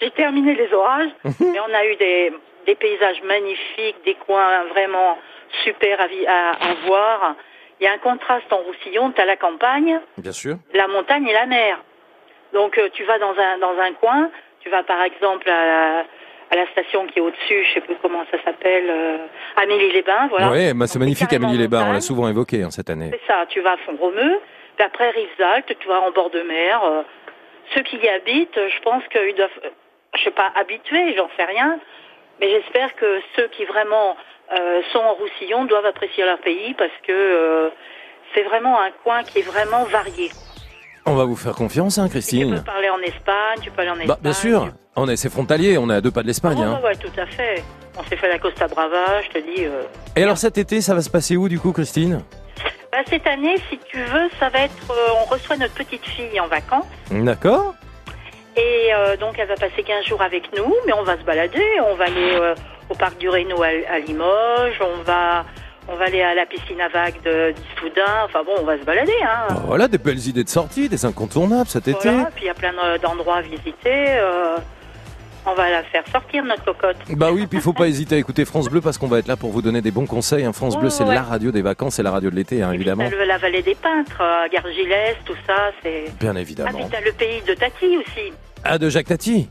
J'ai terminé les orages et on a eu des, des paysages magnifiques, des coins vraiment super à, vi- à, à voir. Il y a un contraste en Roussillon, tu as la campagne, Bien sûr. la montagne et la mer. Donc euh, tu vas dans un dans un coin, tu vas par exemple à la, à la station qui est au-dessus, je sais plus comment ça s'appelle, euh, Amélie-les-Bains, voilà. Ouais, bah, c'est magnifique carrément Amélie les Bains, on l'a souvent évoqué hein, cette année. C'est ça, tu vas à Font-Romeu, puis après Rivesaltes, tu vas en bord de mer. euh, ceux qui y habitent, je pense qu'ils doivent, euh, je sais pas, habitués, j'en sais rien, mais j'espère que ceux qui vraiment euh, sont en Roussillon doivent apprécier leur pays parce que euh, c'est vraiment un coin qui est vraiment varié. On va vous faire confiance, hein, Tu peux Christine. parler en Espagne, tu peux aller en Espagne. Bah, bien sûr. On est, c'est frontalier, on est à deux pas de l'Espagne. Ouais, hein. ouais, ouais, tout à fait. On s'est fait la Costa Brava, je te dis. Et alors cet été, ça va se passer où du coup, Christine? Bah, cette année, si tu veux, ça va être. euh, on reçoit notre petite fille en vacances. D'accord. Et euh, donc, elle va passer 15 jours avec nous, mais on va se balader. On va aller euh, au parc du Reno à, à Limoges, on va, on va aller à la piscine à vagues de d'Issoudun. Enfin bon, on va se balader. Hein. Bah, voilà, des belles idées de sortie, des incontournables cet été. Voilà, puis il y a plein de- d'endroits à visiter. euh, on va la faire sortir, notre cocotte. Bah oui, puis il faut pas hésiter à écouter France Bleu parce qu'on va être là pour vous donner des bons conseils. hein. France Ouais, Bleu, c'est ouais. la radio des vacances et la radio de l'été, hein, évidemment. T'as le- la vallée des peintres, euh, Gargilès, tout ça, c'est. Bien Ah, puis évidemment. t'as le pays de Tati aussi, Ah, de Jacques Tati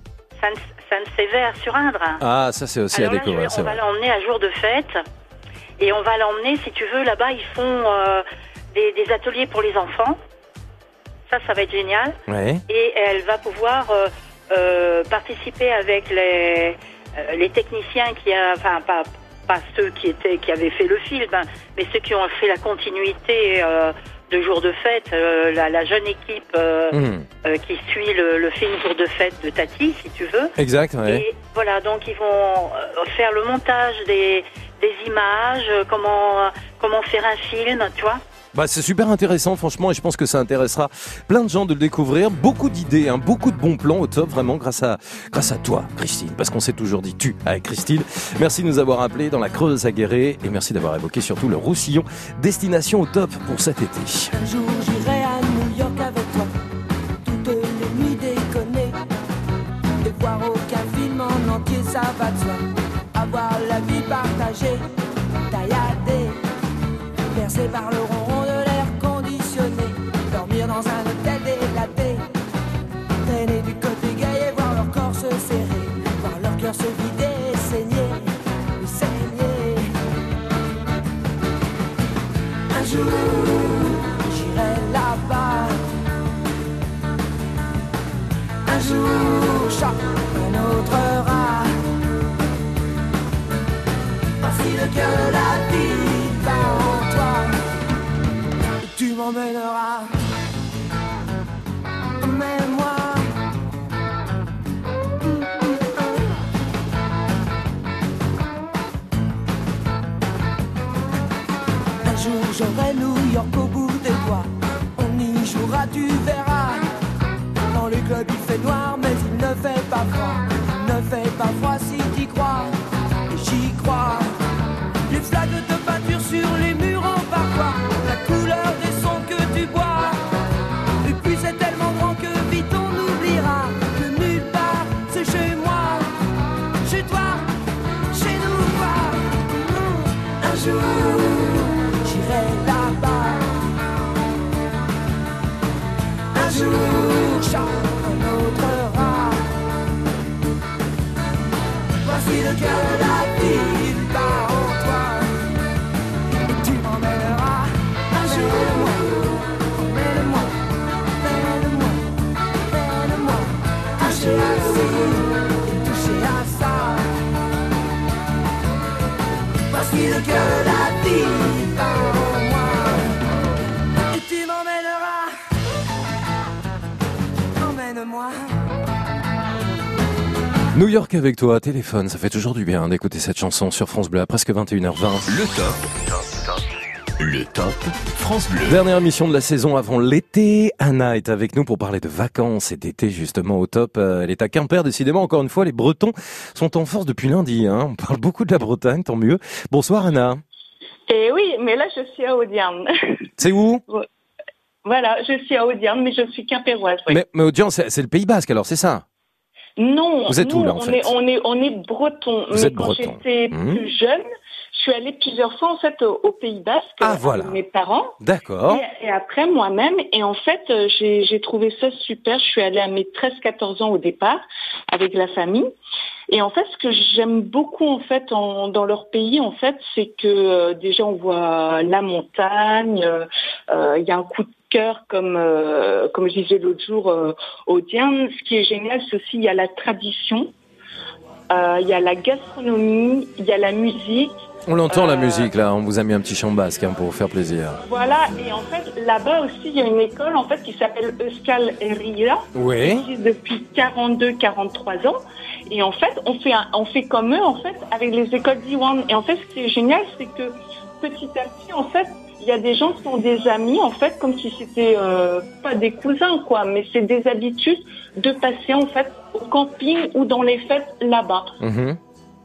Sainte-Sévère sur Indre. Ah, ça c'est aussi Alors à là, découvrir, c'est on va l'emmener à jour de fête et on va l'emmener, si tu veux, là-bas, ils font euh, des, des ateliers pour les enfants. Ça, ça va être génial. Ouais. Et elle va pouvoir euh, euh, participer avec les, euh, les techniciens qui enfin pas, pas ceux qui étaient qui avaient fait le film, hein, mais ceux qui ont fait la continuité euh, de jour de fête, euh, la, la jeune équipe euh, Mhm. qui suit le, le film Jour de fête de Tati, si tu veux. Exact, ouais. Et voilà, donc ils vont faire le montage des, des images, comment comment faire un film, tu vois. Bah, c'est super intéressant, franchement, et je pense que ça intéressera plein de gens de le découvrir. Beaucoup d'idées, hein, beaucoup de bons plans au top, vraiment, grâce à, grâce à toi, Christine. Parce qu'on s'est toujours dit tu avec Christine. Merci de nous avoir appelés dans la Creuse à et merci d'avoir évoqué surtout le Roussillon. Destination au top pour cet été. Un jour j'irai à New York avec toi, toutes les nuits déconner, et voir aucun entier, ça va de soi. Avoir la vie partagée, tailladée, bercée par le ronron cœur se saigner, et saigner. Un jour, j'irai là-bas. Un jour, chacun autre rat. Facile que la vie en toi. Tu m'emmèneras. Jour j'aurai New York au bout des doigts. On y jouera, tu verras. Dans les clubs il fait noir, mais il ne fait pas froid. New York avec toi, téléphone, ça fait toujours du bien d'écouter cette chanson sur France Bleu à presque 21h20. Le top. Le top France Bleu. Dernière émission de la saison avant l'été. Anna est avec nous pour parler de vacances et d'été justement au top. Euh, Elle est à Quimper, décidément. Encore une fois, les Bretons sont en force depuis lundi. Hein. On parle beaucoup de la Bretagne, tant mieux. Bonsoir Anna. Et oui, mais là, je suis à Audierne. C'est où? Voilà, je suis à Audierne, mais je suis quimpéroise. oui. Mais, mais c'est le Pays Basque alors, c'est ça? Non, Vous êtes nous, où, là, en on, fait est, on, est, on est breton. Vous mais êtes quand breton. j'étais Mhm. plus jeune, je suis allée plusieurs fois en fait au, au Pays Basque Ah, avec voilà. mes parents. D'accord. Et, et après moi-même, et en fait, euh, j'ai j'ai trouvé ça super. Je suis allée à mes 13-14 ans au départ avec la famille. Et en fait, ce que j'aime beaucoup en fait en- dans leur pays, en fait, c'est que euh, déjà on voit la montagne. euh, euh, Il y a un coup de cœur, comme euh, comme je disais l'autre jour euh, au Diane. Ce qui est génial, c'est aussi il y a la tradition, euh, il y a la gastronomie, il y a la musique. On l'entend la musique là, on vous a mis un petit chant basque hein, pour vous faire plaisir. Voilà, et en fait, là-bas aussi, il y a une école en fait qui s'appelle Euskal Herria, Oui. qui existe depuis 42-43 ans. Et en fait, on fait, un- on fait comme eux en fait avec les écoles d'Iwan. Et en fait, ce qui est génial, c'est que petit à petit, en fait, il y a des gens qui sont des amis, en fait, comme si c'était euh, pas des cousins, quoi, mais c'est des habitudes de passer en fait au camping ou dans les fêtes là-bas. Mhm.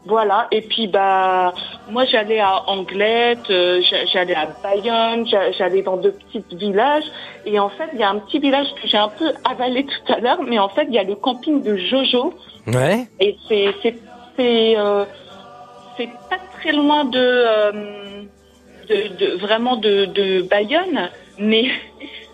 Voilà, et puis bah moi j'allais à Anglette, euh, j'a- j'allais à Bayonne, j'a- j'allais dans deux petits villages et en fait il y a un petit village que j'ai un peu avalé tout à l'heure, mais en fait il y a le camping de Jojo Ouais. et c'est c'est c'est euh, pas très loin de, euh, de, de- vraiment de, de Bayonne, mais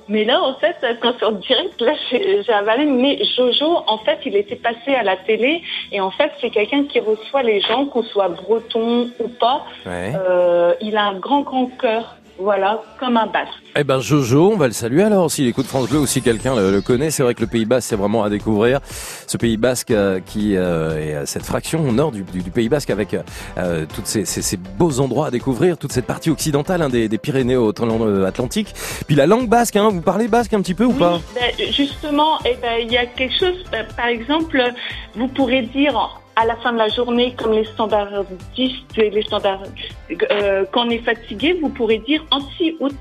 mais là en fait quand en direct là j'ai j'ai avalé mais Jojo en fait il était passé à la télé et en fait c'est quelqu'un qui reçoit les gens qu'on soit breton ou pas. Ouais. Euh, il a un grand grand cœur, voilà comme un basque. Eh ben Jojo, on va le saluer alors. S'il écoute France Bleu ou si quelqu'un le, le connaît, c'est vrai que le Pays Basque c'est vraiment à découvrir. Ce Pays Basque euh, qui euh, est à cette fraction au nord du, du- du Pays Basque avec euh, toutes ces, ces- ces beaux endroits à découvrir, toute cette partie occidentale hein, des, des Pyrénées Atlantique. Puis la langue basque, hein, vous parlez basque un petit peu ou pas? Ben, justement, eh ben, il y a quelque chose, ben, par exemple, vous pourrez dire à la fin de la journée, comme les standardistes et les standards, euh, quand on est fatigué, vous pourrez dire anti-août,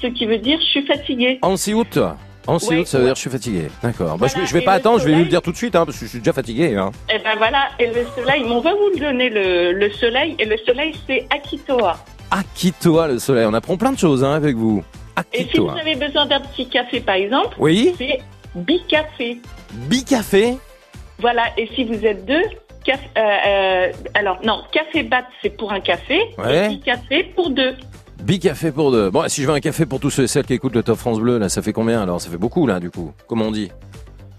ce qui veut dire je suis fatigué. Ansi août. Ansi Ouais, août, ça veut ouais. dire je suis fatigué. D'accord. Bah, je, je vais pas attendre, je vais vous le dire tout de suite hein, parce que je suis déjà fatigué. Hein. Et ben voilà, et le soleil, on va vous donner le, le soleil, et le soleil c'est Akitoa. Akitoa le soleil, on apprend plein de choses hein, avec vous. Et si vous avez besoin d'un petit café par exemple, Oui. c'est Bicafé. Bicafé. Voilà, et si vous êtes deux, caf- euh, euh, alors non, café bat c'est pour un café, Ouais. et Bicafé pour deux. Bicafé pour deux. Bon, si je veux un café pour tous ceux et celles qui écoutent le Top France Bleu, là, ça fait combien alors? Ça fait beaucoup là, du coup. Comment on dit?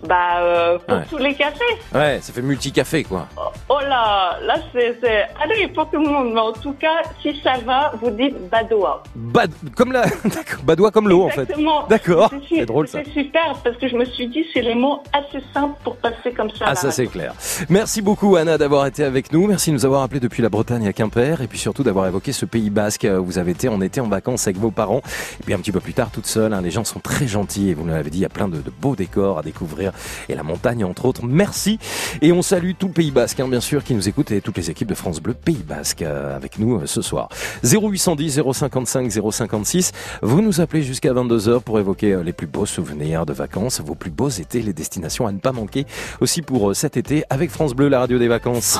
Bah, euh, pour Ouais. tous les cafés. Ouais, ça fait multi-café quoi. Oh là, là c'est... Allez, pour tout le monde, mais en tout cas, si ça va, vous dites Badoa. Bad, comme la, badois comme l'eau en fait. Exactement. D'accord. C'est- drôle ça. C'est super, parce que je me suis dit, c'est les mots assez simples pour passer comme ça. Ah ça c'est clair. Merci beaucoup Anna d'avoir été avec nous. Merci de nous avoir appelé depuis la Bretagne à Quimper et puis surtout d'avoir évoqué ce Pays Basque où vous avez été en été en vacances avec vos parents. Et puis un petit peu plus tard toute seule. hein, les gens sont très gentils et vous nous l'avez dit, il y a plein de, de beaux décors à découvrir et la montagne entre autres. Merci et on salue tout le Pays Basque hein, bien sûr qui nous écoute et toutes les équipes de France Bleu Pays Basque euh, avec nous euh, ce soir. 0810 055 056. Vous nous appelez jusqu'à 22h pour évoquer euh, les plus beaux souvenirs de vacances, vos plus beaux étés, les destinations à ne pas manquer aussi pour cet été avec France Bleu, la radio des vacances.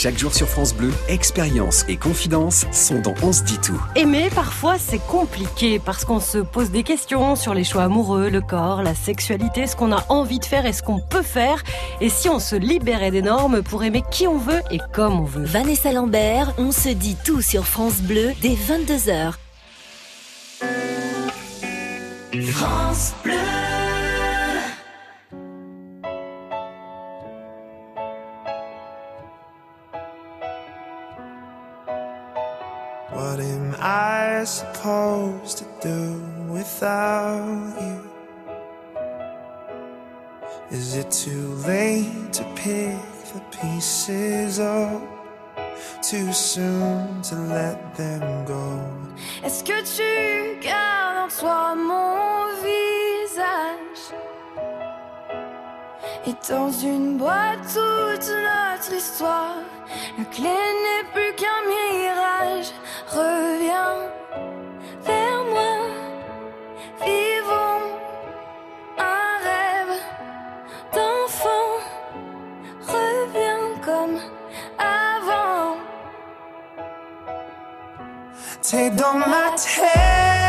Chaque jour sur France Bleu, expérience et confidence sont dans On se dit tout. Aimer, parfois, c'est compliqué parce qu'on se pose des questions sur les choix amoureux, le corps, la sexualité, ce qu'on a envie de faire et ce qu'on peut faire. Et si on se libérait des normes pour aimer qui on veut et comme on veut. Vanessa Lambert, on se dit tout sur France Bleu dès 22h. France Bleu. I supposed to do without you? Is it too late to pick the pieces up? Too soon to let them go? Est-ce que tu gardes en toi mon visage Et dans une boîte, toute notre histoire, la clé n'est plus qu'un mirage. Reviens vers moi, vivons un rêve d'enfant. Reviens comme avant. T'es dans ma tête.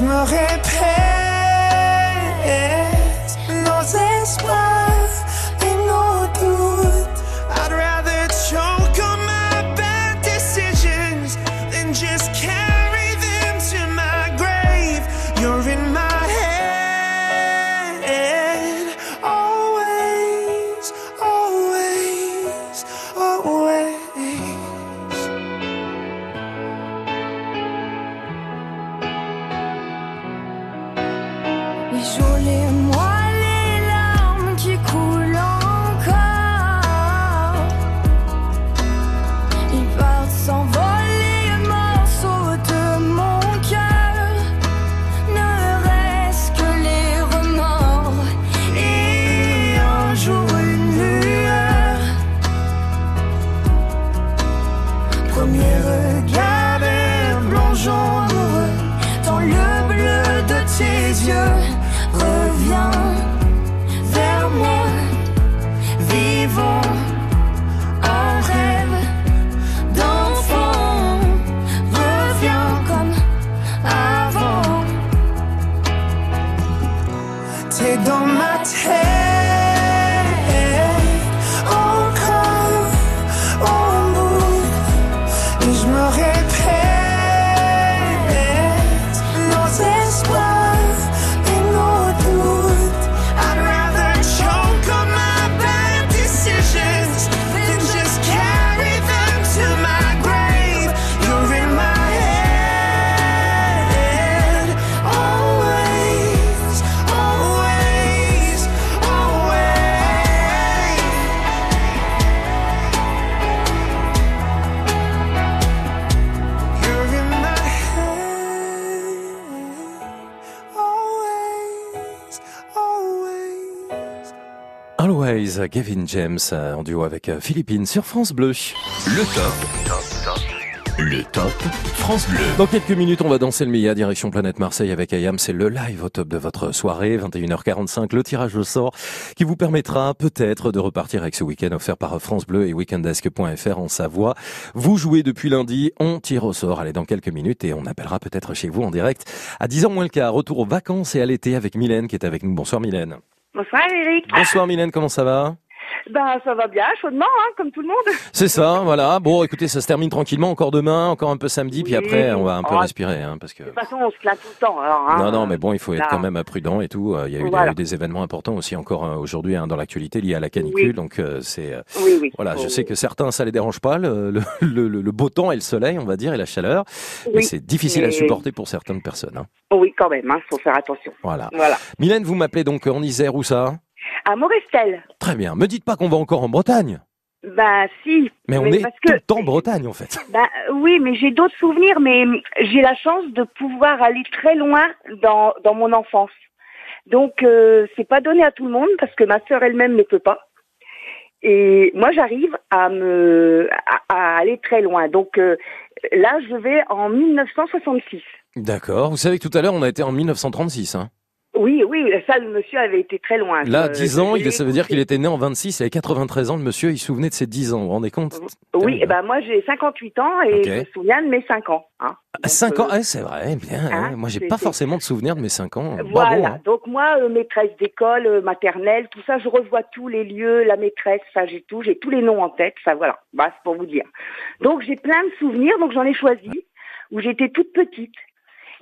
Je me Gavin James euh, en duo avec euh, Philippines sur France Bleu. Le top. Le top France Bleu. Dans quelques minutes, on va danser le Mia direction Planète Marseille avec Ayam. C'est le live au top de votre soirée, 21h45, le tirage au sort qui vous permettra peut-être de repartir avec ce week-end offert par France Bleu et weekendesk.fr en Savoie. Vous jouez depuis lundi, on tire au sort. Allez, dans quelques minutes et on appellera peut-être chez vous en direct à 10h moins le quart. Retour aux vacances et à l'été avec Mylène qui est avec nous. Bonsoir Mylène. Bonsoir Eric. Bonsoir Mylène, comment ça va? Ben ça va bien, chaudement, hein, comme tout le monde. C'est ça, voilà. Bon, écoutez, ça se termine tranquillement encore demain, encore un peu samedi, puis après, on va un peu Oh. respirer, hein, parce que. De toute façon, on se plaint tout le temps. Alors, hein. Non, non, mais bon, il faut être quand même prudent et tout. Euh, Il y a eu, Voilà. des, des événements importants aussi encore euh, aujourd'hui hein, dans l'actualité liés à la canicule. Oui. Donc euh, c'est euh, Oui, oui. voilà. Je Faut- sais que certains ça les dérange pas le, le, le, beau temps et le soleil, on va dire, et la chaleur. Mais c'est difficile à supporter pour certaines personnes. hein. Oui, quand même, hein, faut faire attention. Voilà. Voilà. Mylène, vous m'appelez donc en Isère où ça? À Morestel. Très bien. Me dites pas qu'on va encore en Bretagne. Ben si. Mais on est parce tout que, le temps en Bretagne en fait. ben, oui, mais j'ai d'autres souvenirs, mais j'ai la chance de pouvoir aller très loin dans, dans mon enfance. Donc euh, c'est pas donné à tout le monde parce que ma sœur elle-même ne peut pas. Et moi j'arrive à me à, à aller très loin. Donc euh, là je vais en 1966. D'accord. Vous savez que tout à l'heure on a été en 1936. Hein. Oui, oui, ça le monsieur avait été très loin. Là, Euh, 10 ans, il, ça veut dire qu'il était né en 26, il avait 93 ans, le monsieur, il se souvenait de ses 10 ans, vous vous rendez compte Oui, eh ben moi j'ai 58 ans et je me souviens de mes 5 ans. Hein. À 5 euh, ans, ah, c'est vrai, bien. hein, ouais. Moi, j'ai pas forcément de souvenir de mes 5 ans. Bravo, Voilà, hein. donc moi, euh, maîtresse d'école, euh, maternelle, tout ça, je revois tous les lieux, la maîtresse, ça j'ai tout, j'ai tous les noms en tête, ça voilà, bah, c'est pour vous dire. Donc j'ai plein de souvenirs, donc j'en ai choisi, où j'étais toute petite.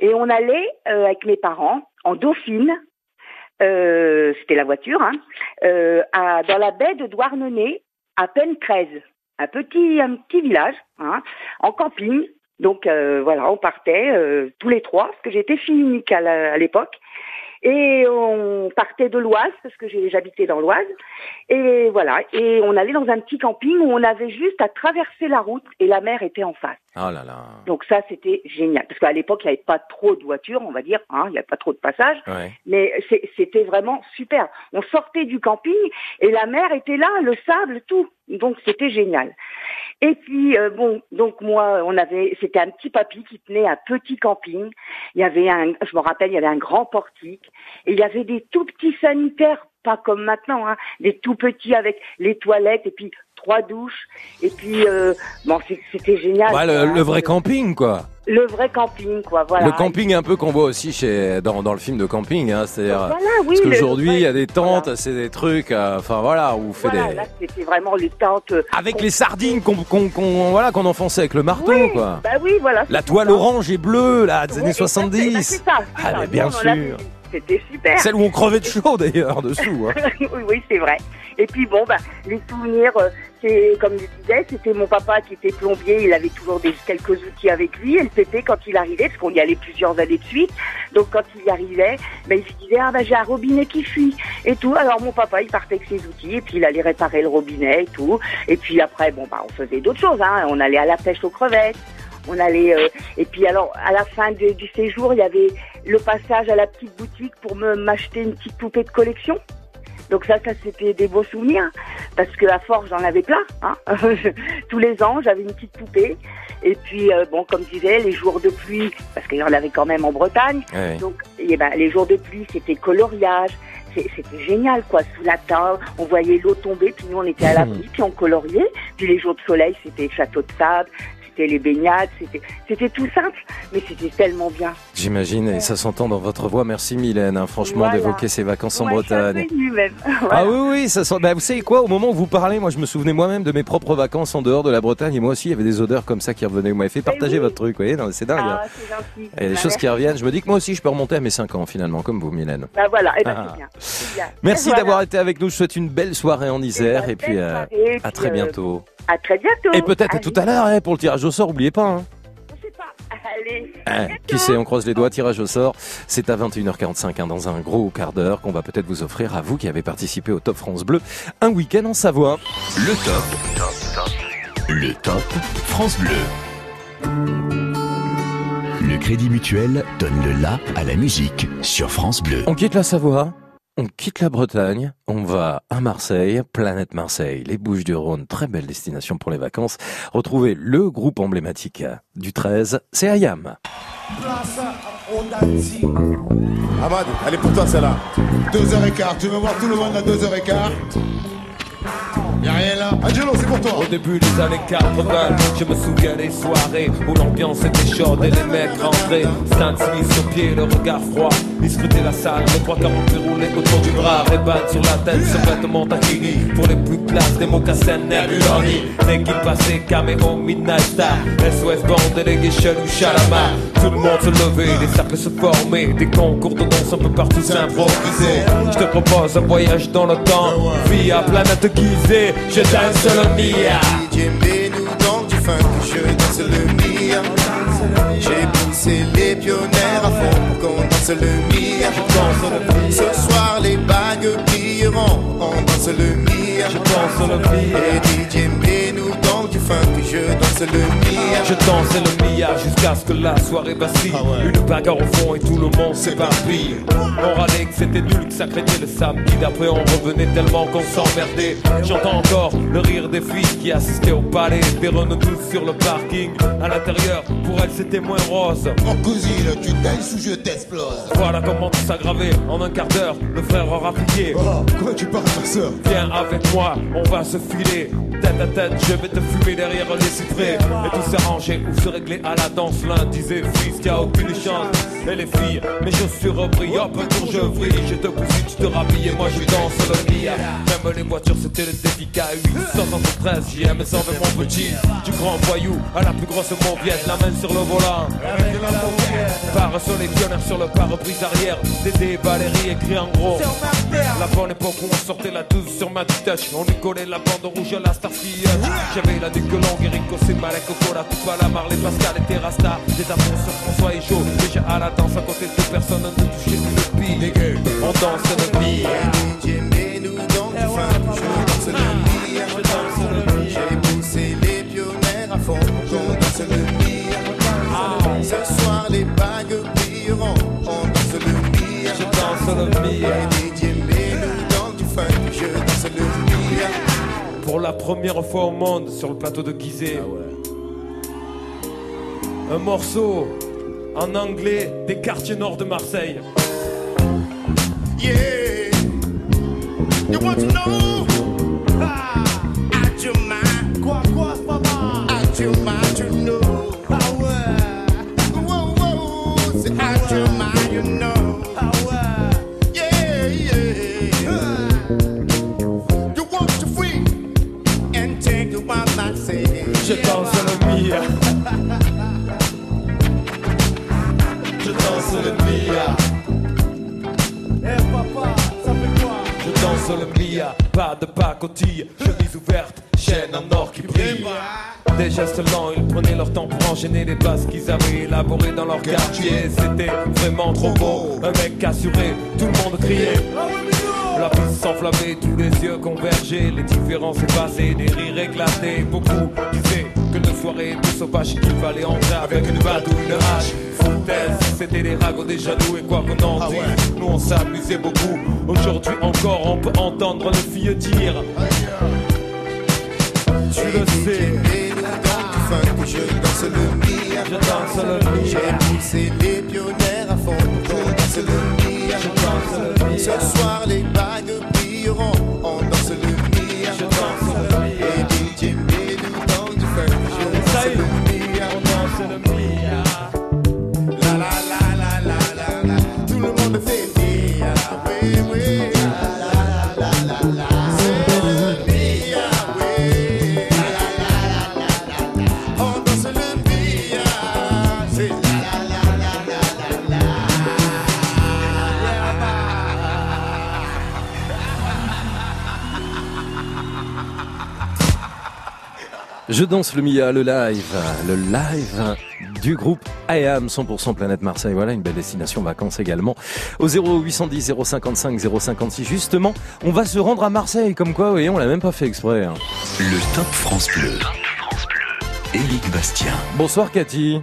Et on allait euh, avec mes parents en Dauphine, euh, c'était la voiture, hein, euh, dans la baie de Douarnenez, à peine 13, un petit, un petit village, hein, en camping. Donc euh, voilà, on partait euh, tous les trois, parce que j'étais fille unique à l'époque. Et on partait de l'Oise, parce que j'habitais dans l'Oise. Et voilà, et on allait dans un petit camping où on avait juste à traverser la route et la mer était en face. Oh là là. Donc ça, c'était génial. Parce qu'à l'époque, il n'y avait pas trop de voitures, on va dire, hein, il n'y avait pas trop de passages. Ouais. Mais c'était vraiment super. On sortait du camping et la mer était là, le sable, tout. Donc c'était génial. Et puis euh, bon, donc moi, on avait, c'était un petit papy qui tenait un petit camping. Il y avait un, je me rappelle, il y avait un grand portique et il y avait des tout petits sanitaires, pas comme maintenant, hein, des tout petits avec les toilettes et puis trois douches. Et puis euh, bon, c'était génial. Le, le vrai camping, quoi. Le vrai camping, quoi. Voilà. Le camping un peu qu'on voit aussi chez dans, dans le film de camping, hein, c'est-à-dire Voilà, oui, parce qu'aujourd'hui il y a des tentes, c'est des trucs, euh, enfin voilà, où faites Voilà, des là, c'était vraiment les tentes. euh, avec les sardines qu'on qu'on qu'on- voilà qu'on enfonçait avec le marteau, Oui, quoi. Bah oui, voilà. La toile ça. orange et bleue, là, des Oui, années exact, bah, 70. c'est ça, c'est Ah, mais bien on sûr. C'était super. Celle où on crevait de chaud d'ailleurs dessous. hein. oui, oui, c'est vrai. Et puis bon, bah, les souvenirs, euh, c'est comme je disais, c'était mon papa qui était plombier, il avait toujours des, quelques outils avec lui, et le pépé quand il arrivait, parce qu'on y allait plusieurs années de suite, donc quand il y arrivait, ben, il se disait, ah ben j'ai un robinet qui fuit, et tout. Alors mon papa, il partait avec ses outils, et puis il allait réparer le robinet et tout. Et puis après, bon, bah, on faisait d'autres choses, hein. on allait à la pêche aux crevettes. On allait euh, et puis alors à la fin du séjour, il y avait le passage à la petite boutique pour me m'acheter une petite poupée de collection. Donc ça, ça c'était des beaux souvenirs parce que à force j'en avais plein. Hein. Tous les ans, j'avais une petite poupée. Et puis euh, bon, comme je disais, les jours de pluie, parce qu'il y en avait quand même en Bretagne. Donc eh ben, les jours de pluie, c'était coloriage. C'était génial, quoi. Sous la table, on voyait l'eau tomber, puis nous on était à l'abri, puis on coloriait. Puis les jours de soleil, c'était château de sable, c'était les baignades, c'était tout simple, mais c'était tellement bien. J'imagine, et ça s'entend dans votre voix. Merci Mylène, hein, franchement, Voilà. d'évoquer ces vacances en Ouais, Bretagne. Ah oui, oui, ça sent. Bah, vous savez quoi Au moment où vous parlez, moi, je me souvenais moi-même de mes propres vacances en dehors de la Bretagne, et moi aussi, il y avait des odeurs comme ça qui revenaient. Vous m'avez fait partager votre truc, vous voyez C'est dingue. hein. Ah, c'est gentil. Il y a des Bah, choses qui reviennent. Je me dis que moi aussi, je peux remonter à mes 5 ans, finalement, comme vous, Mylène. Bah voilà, et ben Ah. bien. Merci Et voilà. d'avoir été avec nous. Je souhaite une belle soirée en Isère, et puis euh, soirée, à très euh, bientôt. À très bientôt. Et peut-être à tout à l'heure hein, pour le tirage au sort. Oubliez pas. Hein. Allez. Hein, qui sait, on croise les doigts, tirage au sort. C'est à 21h45 hein, dans un gros quart d'heure qu'on va peut-être vous offrir à vous qui avez participé au Top France Bleu un week-end en Savoie. Le top. Le top France Bleu. Le Crédit Mutuel donne le la à la musique sur France Bleu. On quitte la Savoie, on quitte la Bretagne, on va à Marseille, planète Marseille, les Bouches du Rhône, très belle destination pour les vacances. Retrouvez le groupe emblématique du 13, c'est Ayam. Ahmad, est pour toi celle-là. 2h15, tu veux voir tout le monde à 2h15 Y'a rien là. Angelo, c'est pour toi. Au début des années 80, je me souviens des soirées où l'ambiance était chaude et les mecs rentraient. Stan Smith sur pied, le regard froid. Ils scrutaient la salle, les trois quarante roulés autour du bras. Reban sur la tête, ce vêtement taquini. Pour les plus classes, des mocassins Nebuloni. Dès qu'il passait, caméo, Midnight Star. SOS Band, délégué chelou, Chalamar. Tout le monde se levait, des cercles se formaient. Des concours de danse un peu partout s'improvisaient. Je te propose un voyage dans le temps. Via planète Gizeh, je danse le Mia. DJ mets-nous dans du funk, je danse le Mia. J'ai poussé les pionnières à fond pour qu'on danse le Mia. Ce soir les bagues brilleront, on danse le Mia. Je danse le Mia. Je danse le Mia. Je danse le Mia jusqu'à ce que la soirée vacille. Une bagarre au fond et tout le monde s'éparpille. On râlait que c'était nul, que ça craignait le samedi. D'après, on revenait tellement qu'on s'emmerdait. J'entends encore le rire des filles qui assistaient au palais. Des 12 sur le parking. À l'intérieur, pour elles, c'était moins rose. Mon cousine, tu danses ou je t'explose Voilà comment tout s'aggravait. En un quart d'heure, le frère aura plié. Oh, comment tu parles ta sœur Viens avec moi, on va se filer. Tête à tête, je vais te fumer derrière les cyprès. Et tout s'arranger ou se régler à la danse. L'un disait, fils, t'as aucune chance. Et les filles, mes chaussures brillent, hop, un tour je vrille. Je te pousse, tu te rhabilles et moi je danse le Mia. Même les voitures, c'était le K8. 173, JM 120 mon petit. Du grand voyou à la plus grosse mauviette, la main sur le volant. Barre sur les pionniers sur le pare-brise arrière. Dédé, Valérie écrit en gros. La bonne époque où on sortait la 12 sur ma touch. On y collait la bande rouge à la Star Fiat. J'avais la nuque longue, Eric Cossé, Malek, Cola, tout pas la Marley, Pascal et Terrasta. Des amours sur François et Joe. Déjà à la danse à côté de personne ne touchait une bille. On danse le. DJ mets-nous dans première fois au monde sur le plateau de Gizeh. Un morceau en anglais des quartiers nord de Marseille. Yeah. You want to know? Ah. Quoi, quoi, papa? Pas de pacotille, chemise ouverte, chaîne en or qui brille. Des gestes lents, ils prenaient leur temps pour enchaîner les bases qu'ils avaient élaborées dans leur quartier. C'était vraiment trop beau. Un mec assuré, tout le monde criait. La piste s'enflammait, tous les yeux convergeaient, les différences effacées, des rires éclatés. Beaucoup disaient que de soirée de sauvage qu'il fallait entrer avec une batte ou une hache. C'était les ragots des jaloux et quoi qu'on en dise, nous on s'amusait beaucoup. Aujourd'hui encore, on peut entendre les filles dire. Tu le sais. Je danse le Mia. Je danse le Mia. J'ai poussé les pionnières à fond pour danse le Mia. Je danse le Mia. Ce soir, les bagues brilleront. Je danse le Mia, le live, le live du groupe I Am 100% Planète Marseille. Voilà une belle destination vacances également. Au 0810 055 056. Justement, on va se rendre à Marseille. Comme quoi, vous voyez, on l'a même pas fait exprès. hein. Le Top France Bleu. Éric Bastien. Bonsoir Cathy.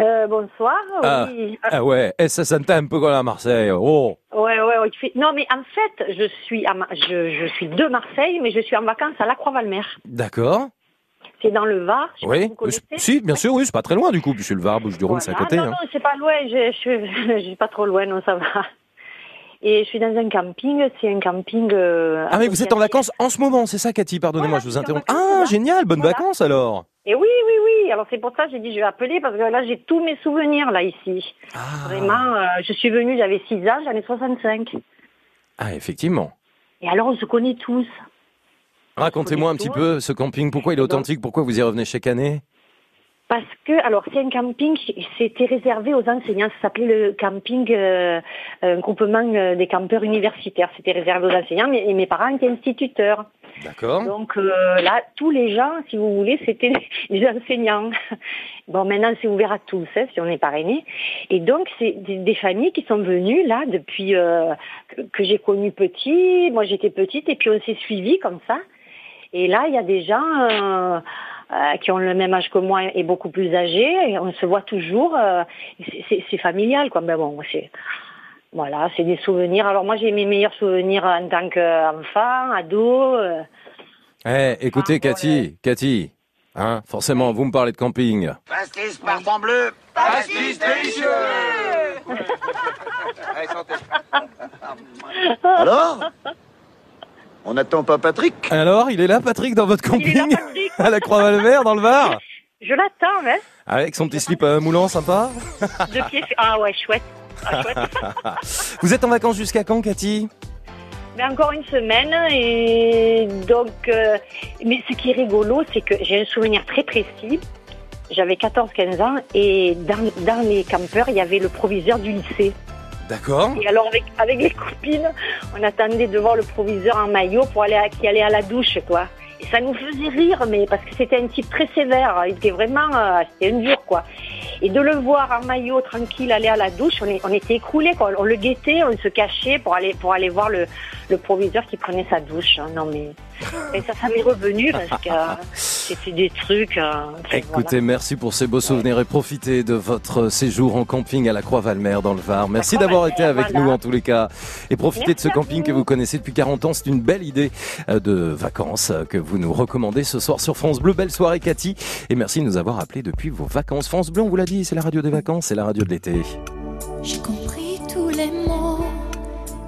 Euh, bonsoir. Ah, Oui. ah ouais, et ça sentait un peu comme à Marseille. Oh. Ouais, ouais, ouais, Non, mais en fait, je suis, à Ma- je, je suis de Marseille, mais je suis en vacances à La Croix-Valmer. D'accord. C'est dans le Var. je sais pas si Oui. vous. Si, bien sûr, oui, c'est pas très loin du coup. Puis je suis le Var, Bouche du Rhône, c'est à Voilà. côté. Ah, non, hein. non, c'est pas loin. Je, je, je suis pas trop loin, non, ça va. Et je suis dans un camping. C'est un camping. euh, Ah mais vous êtes en vacances en ce moment, c'est ça Cathy, pardonnez-moi, je vous interromps. Ah génial, bonnes Voilà. vacances alors. Et oui, oui, oui. Alors c'est pour ça que j'ai dit je vais appeler parce que là j'ai tous mes souvenirs là ici. Ah. Vraiment, euh, je suis venue, j'avais 6 ans, j'en ai 65. Ah effectivement. Et alors on se connaît tous. Racontez-moi un petit peu ce camping, pourquoi il est authentique, pourquoi vous y revenez chaque année? Parce que, alors, c'est un camping, c'était réservé aux enseignants. Ça s'appelait le camping, euh, un groupement euh, des campeurs universitaires. C'était réservé aux enseignants, mais, et mes parents étaient instituteurs. D'accord. Donc euh, là, tous les gens, si vous voulez, c'était les enseignants. Bon, maintenant, c'est ouvert à tous, hein, si on est parrainé. Et donc, c'est des, des familles qui sont venues là depuis euh, que, que j'ai connu petit. Moi, j'étais petite, et puis on s'est suivis comme ça. Et là, il y a des gens euh, euh, qui ont le même âge que moi et beaucoup plus âgés. Et on se voit toujours. euh, c'est- familial, quoi. Mais bon, c'est voilà, c'est des souvenirs. Alors moi, j'ai mes meilleurs souvenirs en tant qu'enfant, ado. euh, Eh, écoutez Cathy, Cathy, hein, forcément, vous me parlez de camping. Pastis parfum bleu. Pastis délicieux. Allez, santé. Alors? On n'attend pas Patrick Alors, il est là Patrick dans votre Il est là, camping Patrick. à la Croix-Valmer dans le Var Je l'attends, hein, Avec son petit slip à moulant sympa de pied. Ah ouais, chouette. Ah, chouette. Vous êtes en vacances jusqu'à quand Cathy? Mais encore une semaine et donc, euh, mais ce qui est rigolo, c'est que j'ai un souvenir très précis. J'avais 14-15 ans et dans, dans les campeurs, il y avait le proviseur du lycée. Et alors avec, les copines, on attendait de voir le proviseur en maillot pour aller à, allait à la douche, quoi. Et ça nous faisait rire, mais parce que c'était un type très sévère. Il était vraiment, euh, c'était un dur, quoi. Et de le voir en maillot tranquille aller à la douche, on, est- on était écroulés, quoi. On le guettait, on se cachait pour aller pour aller voir le, le proviseur qui prenait sa douche. hein. Non mais ça, ça m'est revenu parce que euh, c'était des trucs. euh, enfin, Écoutez, merci pour ces beaux souvenirs et profitez de votre séjour en camping à la Croix-Valmer dans le Var. Merci d'avoir été avec voilà. nous en tous les cas. Et profitez de ce camping vous. que vous connaissez depuis 40 ans. C'est une belle idée de vacances que vous vous nous recommandez ce soir sur France Bleu. Belle soirée Cathy et merci de nous avoir appelés depuis vos vacances. France Bleu, on vous l'a dit, c'est la radio des vacances, c'est la radio de l'été. J'ai compris tous les mots,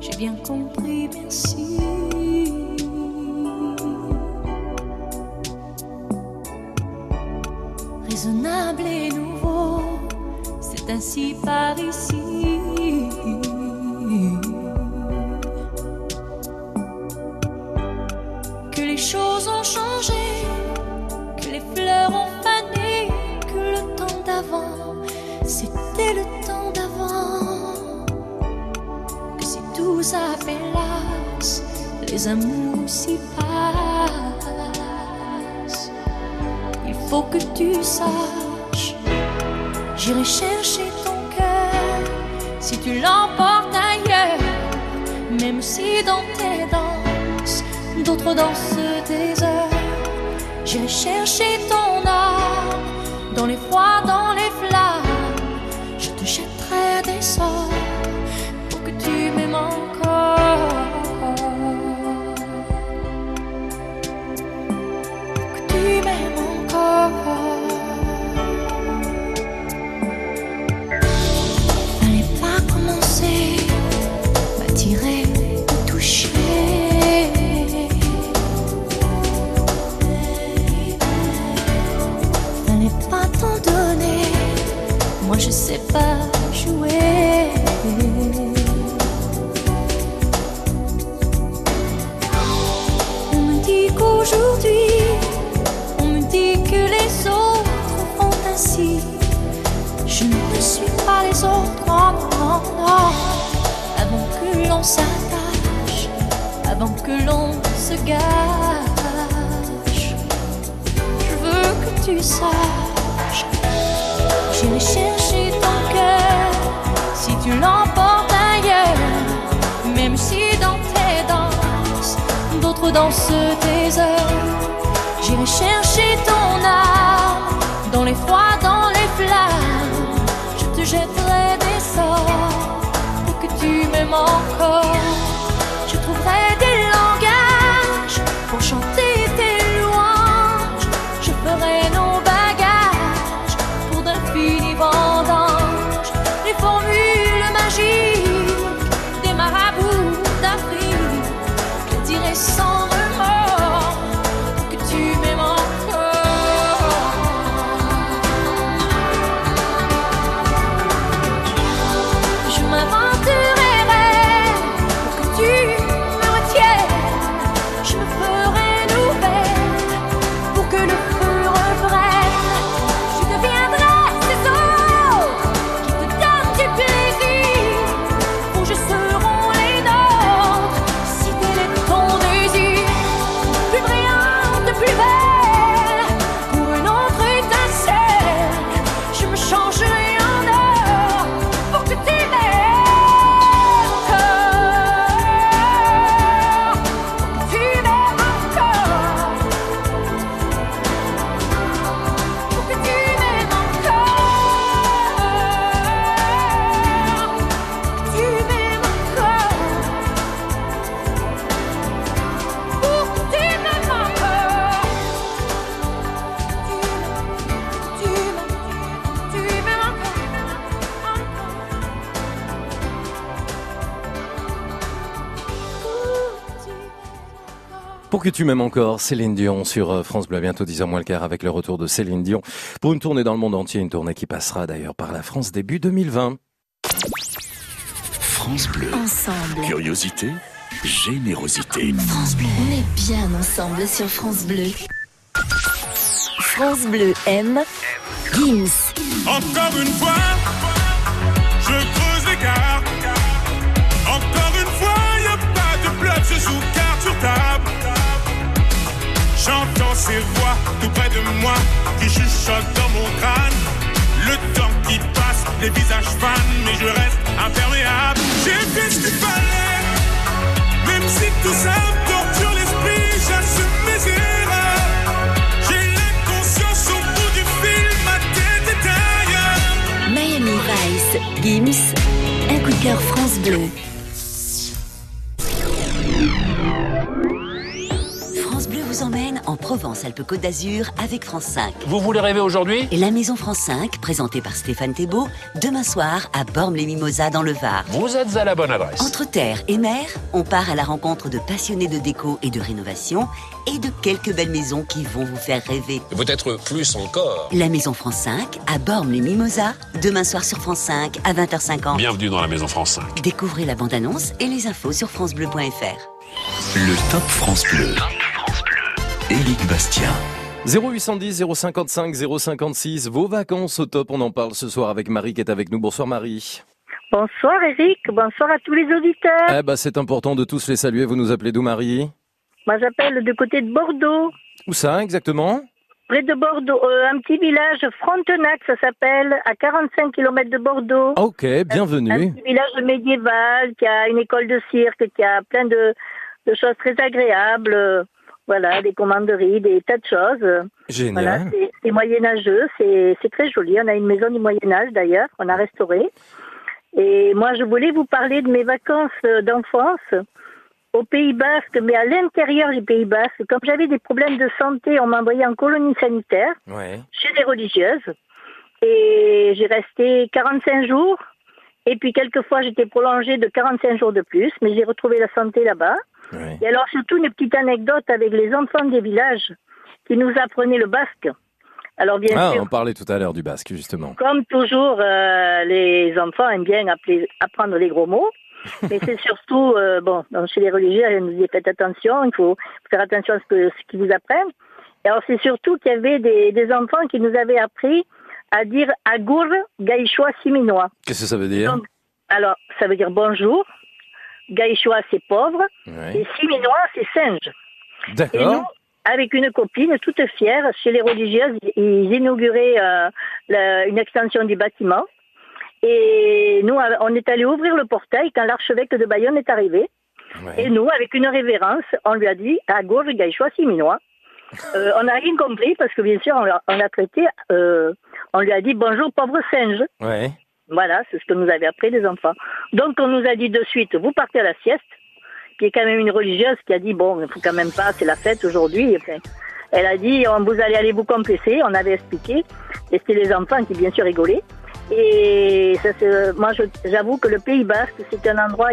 j'ai bien compris, merci. Raisonnable et nouveau, c'est ainsi par ici. Les choses ont changé, que les fleurs ont fané, que le temps d'avant, c'était le temps d'avant. Que si tout s'appelasse, les amours s'y passent. Il faut que tu saches, j'irai chercher ton cœur si tu l'emportes ailleurs, même si dans tes danses, d'autres dansent des heures. J'irai chercher ton âme dans les froids, dans sais pas jouer. On me dit qu'aujourd'hui, on me dit que les autres font ainsi. Je ne suis pas les autres, non, non. Avant que l'on s'attache, avant que l'on se gâche, je veux que tu saches. J'irai chercher ton cœur si tu l'emportes ailleurs, même si dans tes danses, d'autres dansent tes heures. J'irai chercher ton âme dans les froids, que tu m'aimes encore, Céline Dion sur euh, France Bleu, bientôt 10h moins le quart avec le retour de Céline Dion pour une tournée dans le monde entier, une tournée qui passera d'ailleurs par la France début 2020. France Bleu. Ensemble. Curiosité, générosité. France Bleu. On est bien ensemble sur France Bleu. France Bleu aime Gims. Encore une fois, je creuse. Encore ces voix tout près de moi qui chuchotent dans mon crâne. Le temps qui passe, les visages fans, mais je reste imperméable. J'ai fait ce qu'il fallait, même si tout ça me torture l'esprit, j'assume mes erreurs. J'ai l'inconscience au bout du fil, ma tête est ailleurs. Miami Vice. Gims. Un coup de cœur France Bleu. En en Provence-Alpes-Côte d'Azur avec France 5. Vous voulez rêver aujourd'hui? Et la Maison France 5, présentée par Stéphane Thébault, demain soir à Bormes-les-Mimosas dans le Var. Vous êtes à la bonne adresse. Entre terre et mer, on part à la rencontre de passionnés de déco et de rénovation et de quelques belles maisons qui vont vous faire rêver. Peut-être plus encore. La Maison France 5 à Bormes-les-Mimosas, demain soir sur France 5 à 20h50. Bienvenue dans la Maison France 5. Découvrez la bande-annonce et les infos sur francebleu.fr. Le Top France Bleu. Éric Bastien. 0810 055 056, vos vacances au top, on en parle ce soir avec Marie qui est avec nous. Bonsoir Marie. Bonsoir Eric, bonsoir à tous les auditeurs. Eh ben c'est important de tous les saluer, vous nous appelez d'où Marie? Moi j'appelle de côté de Bordeaux, Où ça exactement? Près de Bordeaux, euh, un petit village, Frontenac ça s'appelle, à 45 km de Bordeaux. Ok, Un bienvenue. petit village médiéval qui a une école de cirque, qui a plein de, de choses très agréables. Voilà, des commanderies, des tas de choses. Génial. Voilà, c'est- moyenâgeux, c'est c'est très joli. On a une maison du Moyen Âge d'ailleurs, on a restauré. Et moi, je voulais vous parler de mes vacances euh, d'enfance au Pays Basque, mais à l'intérieur du Pays Basque. Comme j'avais des problèmes de santé, on m'a envoyé en colonie sanitaire Ouais. chez les religieuses. Et j'ai resté 45 jours. Et puis, quelquefois, j'étais prolongée de 45 jours de plus, mais j'ai retrouvé la santé là-bas. Et alors, surtout, une petite anecdote avec les enfants des villages qui nous apprenaient le basque. Alors, bien Ah, sûr, on parlait tout à l'heure du basque justement. comme toujours, euh, les enfants aiment bien appeler- apprendre les gros mots. Mais c'est surtout, euh, bon, donc chez les religieux, ils nous disaient faites attention, il faut faire attention à ce qu'ils vous apprennent. Et alors, c'est surtout qu'il y avait des, des enfants qui nous avaient appris à dire agour, gaïchois, siminois. Qu'est-ce que ça veut dire? Donc, alors, ça veut dire bonjour. Gaïchois, c'est pauvre. Ouais. Et siminois, c'est singe. Et nous, D'accord. avec une copine toute fière, chez les religieuses, ils inauguraient euh, la- une extension du bâtiment. Et nous, on est allé ouvrir le portail quand l'archevêque de Bayonne est arrivé. Et nous, avec une révérence, on lui a dit à gauche, gaïchois, siminois. Euh, on n'a rien compris parce que bien sûr, on l'a, on l'a traité, euh, on lui a dit bonjour, pauvre singe. Ouais. Voilà, c'est ce que nous avaient appris les enfants. Donc, on nous a dit de suite, vous partez à la sieste. Puis a quand même une religieuse qui a dit, bon, il faut quand même pas, c'est la fête aujourd'hui. Elle a dit, vous allez aller vous compresser. On avait expliqué. Et c'était les enfants qui, bien sûr, rigolaient. Et ça, moi, j'avoue que le Pays Basque, c'est un endroit,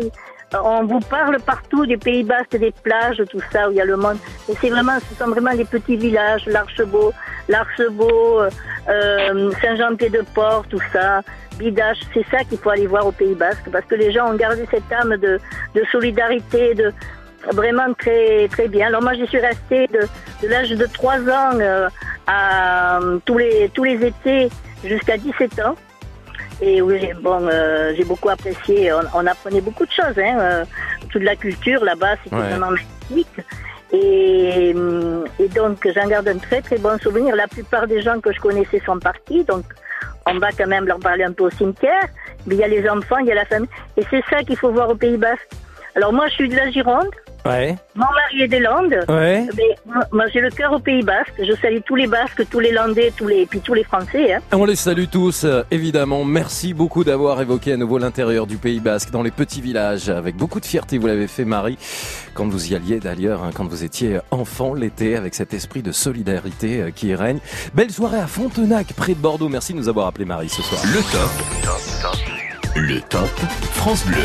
on vous parle partout des Pays Basques, des plages, tout ça, où il y a le monde. C'est vraiment, ce sont vraiment des petits villages, l'Archebeau, l'Archebeau, euh, Saint-Jean-Pied-de-Port, tout ça, Bidache. C'est ça qu'il faut aller voir au Pays Basque, parce que les gens ont gardé cette âme de, solidarité, de vraiment très très bien. Alors moi, j'y suis restée de, l'âge de 3 ans euh, à euh, tous les tous les étés jusqu'à 17 ans. Et oui, bon, euh, j'ai beaucoup apprécié. On, on apprenait beaucoup de choses. Hein, euh, toute la culture là-bas, c'était Ouais. vraiment magnifique. Et, hum, et donc, j'en garde un très très bon souvenir. La plupart des gens que je connaissais sont partis, donc on va quand même leur parler un peu au cimetière. Mais il y a les enfants, il y a la famille. Et c'est ça qu'il faut voir au Pays Basque. Alors moi, je suis de la Gironde. Ouais. Mon mari est des Landes. Ouais. Mais moi, moi, j'ai le cœur au Pays Basque. Je salue tous les Basques, tous les Landais, tous les, puis tous les Français. Hein. On les salue tous, euh, évidemment. Merci beaucoup d'avoir évoqué à nouveau l'intérieur du Pays Basque, dans les petits villages, avec beaucoup de fierté. Vous l'avez fait, Marie, quand vous y alliez d'ailleurs, hein, quand vous étiez enfant l'été, avec cet esprit de solidarité euh, qui y règne. Belle soirée à Fontenac, près de Bordeaux. Merci de nous avoir appelé Marie ce soir. Le top. Le top France Bleu.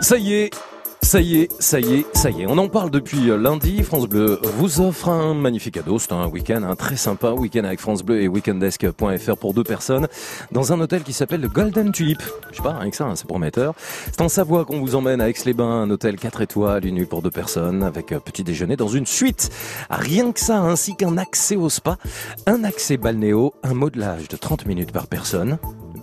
Ça y est. Ça y est, ça y est, ça y est. On en parle depuis euh, lundi. France Bleu vous offre un magnifique cadeau. C'est un week-end un très sympa. Week-end avec France Bleu et weekendesk.fr pour deux personnes dans un hôtel qui s'appelle le Golden Tulip. Je sais pas, rien que ça, hein, c'est prometteur. C'est en Savoie qu'on vous emmène à Aix-les-Bains, un hôtel 4 étoiles, une nuit pour deux personnes avec euh, petit déjeuner dans une suite. Rien que ça, ainsi qu'un accès au spa, un accès balnéo, un modelage de 30 minutes par personne.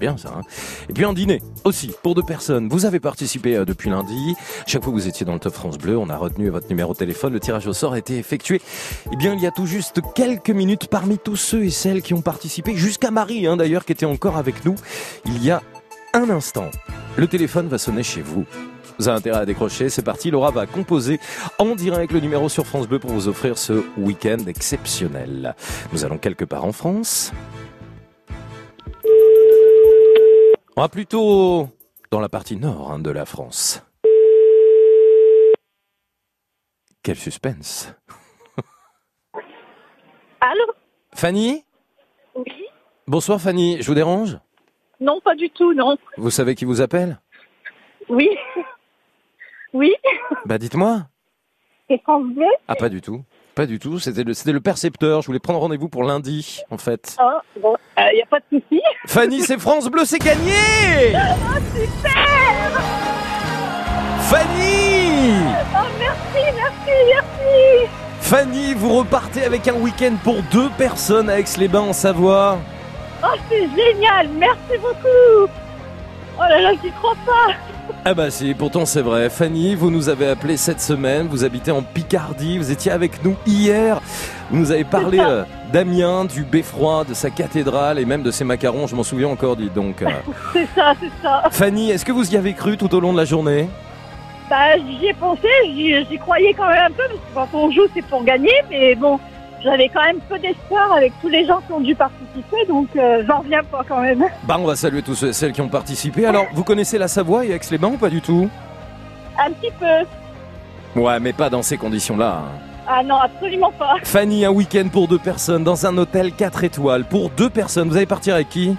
Hein. Et puis un dîner aussi pour deux personnes. Vous avez participé euh, depuis lundi. Chaque fois que vous étiez dans le Top France Bleu, on a retenu votre numéro de téléphone. Le tirage au sort a été effectué. Eh bien, il y a tout juste quelques minutes parmi tous ceux et celles qui ont participé, jusqu'à Marie hein, d'ailleurs qui était encore avec nous. Il y a un instant, le téléphone va sonner chez vous. Vous avez intérêt à décrocher, c'est parti. Laura va composer en direct le numéro sur France Bleu pour vous offrir ce week-end exceptionnel. Nous allons quelque part en France. On va plutôt dans la partie nord hein, de la France. Quel suspense. Allô? Fanny? Oui. Bonsoir Fanny, je vous dérange? Non, pas du tout, non. Vous savez qui vous appelle? Oui. Oui. Bah dites-moi. C'est France Bleu Ah pas du tout. Pas du tout, c'était le, c'était le percepteur. Je voulais prendre rendez-vous pour lundi, en fait. Ah, bon, il n'y a pas de souci. Fanny, c'est France Bleu, c'est gagné Ah, super Fanny Oh, merci, merci, merci Fanny, vous repartez avec un week-end pour deux personnes à Aix-les-Bains en Savoie. Oh, c'est génial Merci beaucoup Oh là là, j'y crois pas Ah bah si, pourtant c'est vrai. Fanny, vous nous avez appelé cette semaine, vous habitez en Picardie, vous étiez avec nous hier. Vous nous avez parlé euh, d'Amiens, du Beffroi, de sa cathédrale et même de ses macarons, je m'en souviens encore, dites donc. C'est ça, c'est ça Fanny, est-ce que vous y avez cru tout au long de la journée? Bah, j'y ai pensé, j'y croyais quand même un peu, parce que quand on joue, c'est pour gagner, mais bon, j'avais quand même peu d'espoir avec tous les gens qui ont dû participer, donc euh, j'en reviens pas quand même. Bah on va saluer tous ceux et celles qui ont participé. Alors, vous connaissez la Savoie et Aix-les-Bains ou pas du tout? Un petit peu. Ouais, mais pas dans ces conditions-là. hein. Ah non, absolument pas. Fanny, un week-end pour deux personnes dans un hôtel 4 étoiles. Pour deux personnes, vous allez partir avec qui?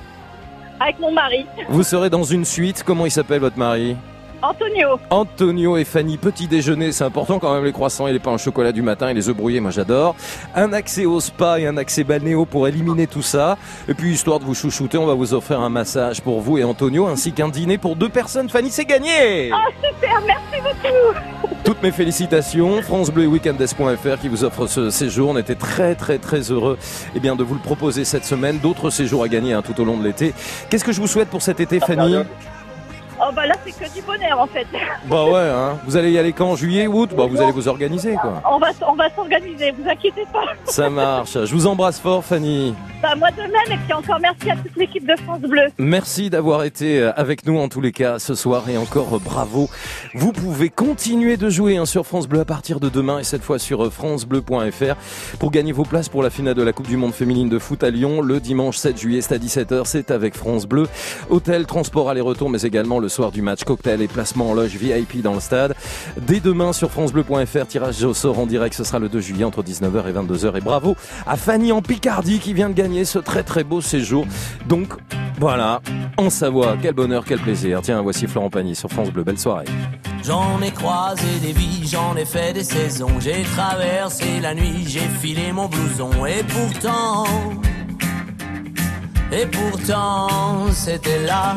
Avec mon mari, Vous serez dans une suite. Comment il s'appelle votre mari? Antonio. Antonio et Fanny, petit déjeuner, c'est important quand même les croissants et les pains au chocolat du matin et les œufs brouillés, moi j'adore. Un accès au spa et un accès balnéo pour éliminer tout ça. Et puis histoire de vous chouchouter, on va vous offrir un massage pour vous et Antonio ainsi qu'un dîner pour deux personnes. Fanny, c'est gagné Ah super, merci beaucoup Toutes mes félicitations. France Bleu et Weekendes.fr qui vous offre ce séjour. On était très très très heureux eh bien, de vous le proposer cette semaine. D'autres séjours à gagner hein, tout au long de l'été. Qu'est-ce que je vous souhaite pour cet été, Fanny? Oh bah là, c'est que du bonheur en fait. Bah ouais, hein. vous allez y aller quand Juillet, août? Bah vous allez vous organiser quoi. On va, on va s'organiser, vous inquiétez pas. Ça marche. Je vous embrasse fort, Fanny. Bah moi de même, et puis encore merci à toute l'équipe de France Bleu. Merci d'avoir été euh, avec nous en tous les cas ce soir et encore euh, bravo. Vous pouvez continuer de jouer hein, sur France Bleu à partir de demain et cette fois sur euh, francebleu.fr pour gagner vos places pour la finale de la Coupe du Monde féminine de foot à Lyon le dimanche 7 juillet, c'est à 17h, c'est avec France Bleu. Hôtel, transport aller-retour mais également le soir du match cocktail et placement en loge VIP dans le stade. Dès demain sur francebleu.fr, tirage au sort en direct, ce sera le 2 juillet entre 19h et 22h et bravo à Fanny en Picardie qui vient de gagner ce très très beau séjour. Donc voilà, en Savoie, quel bonheur, quel plaisir. Tiens, voici Florent Pagny sur France Bleu, belle soirée. J'en ai croisé des vies, j'en ai fait des saisons, j'ai traversé la nuit, j'ai filé mon blouson et pourtant, et pourtant c'était là.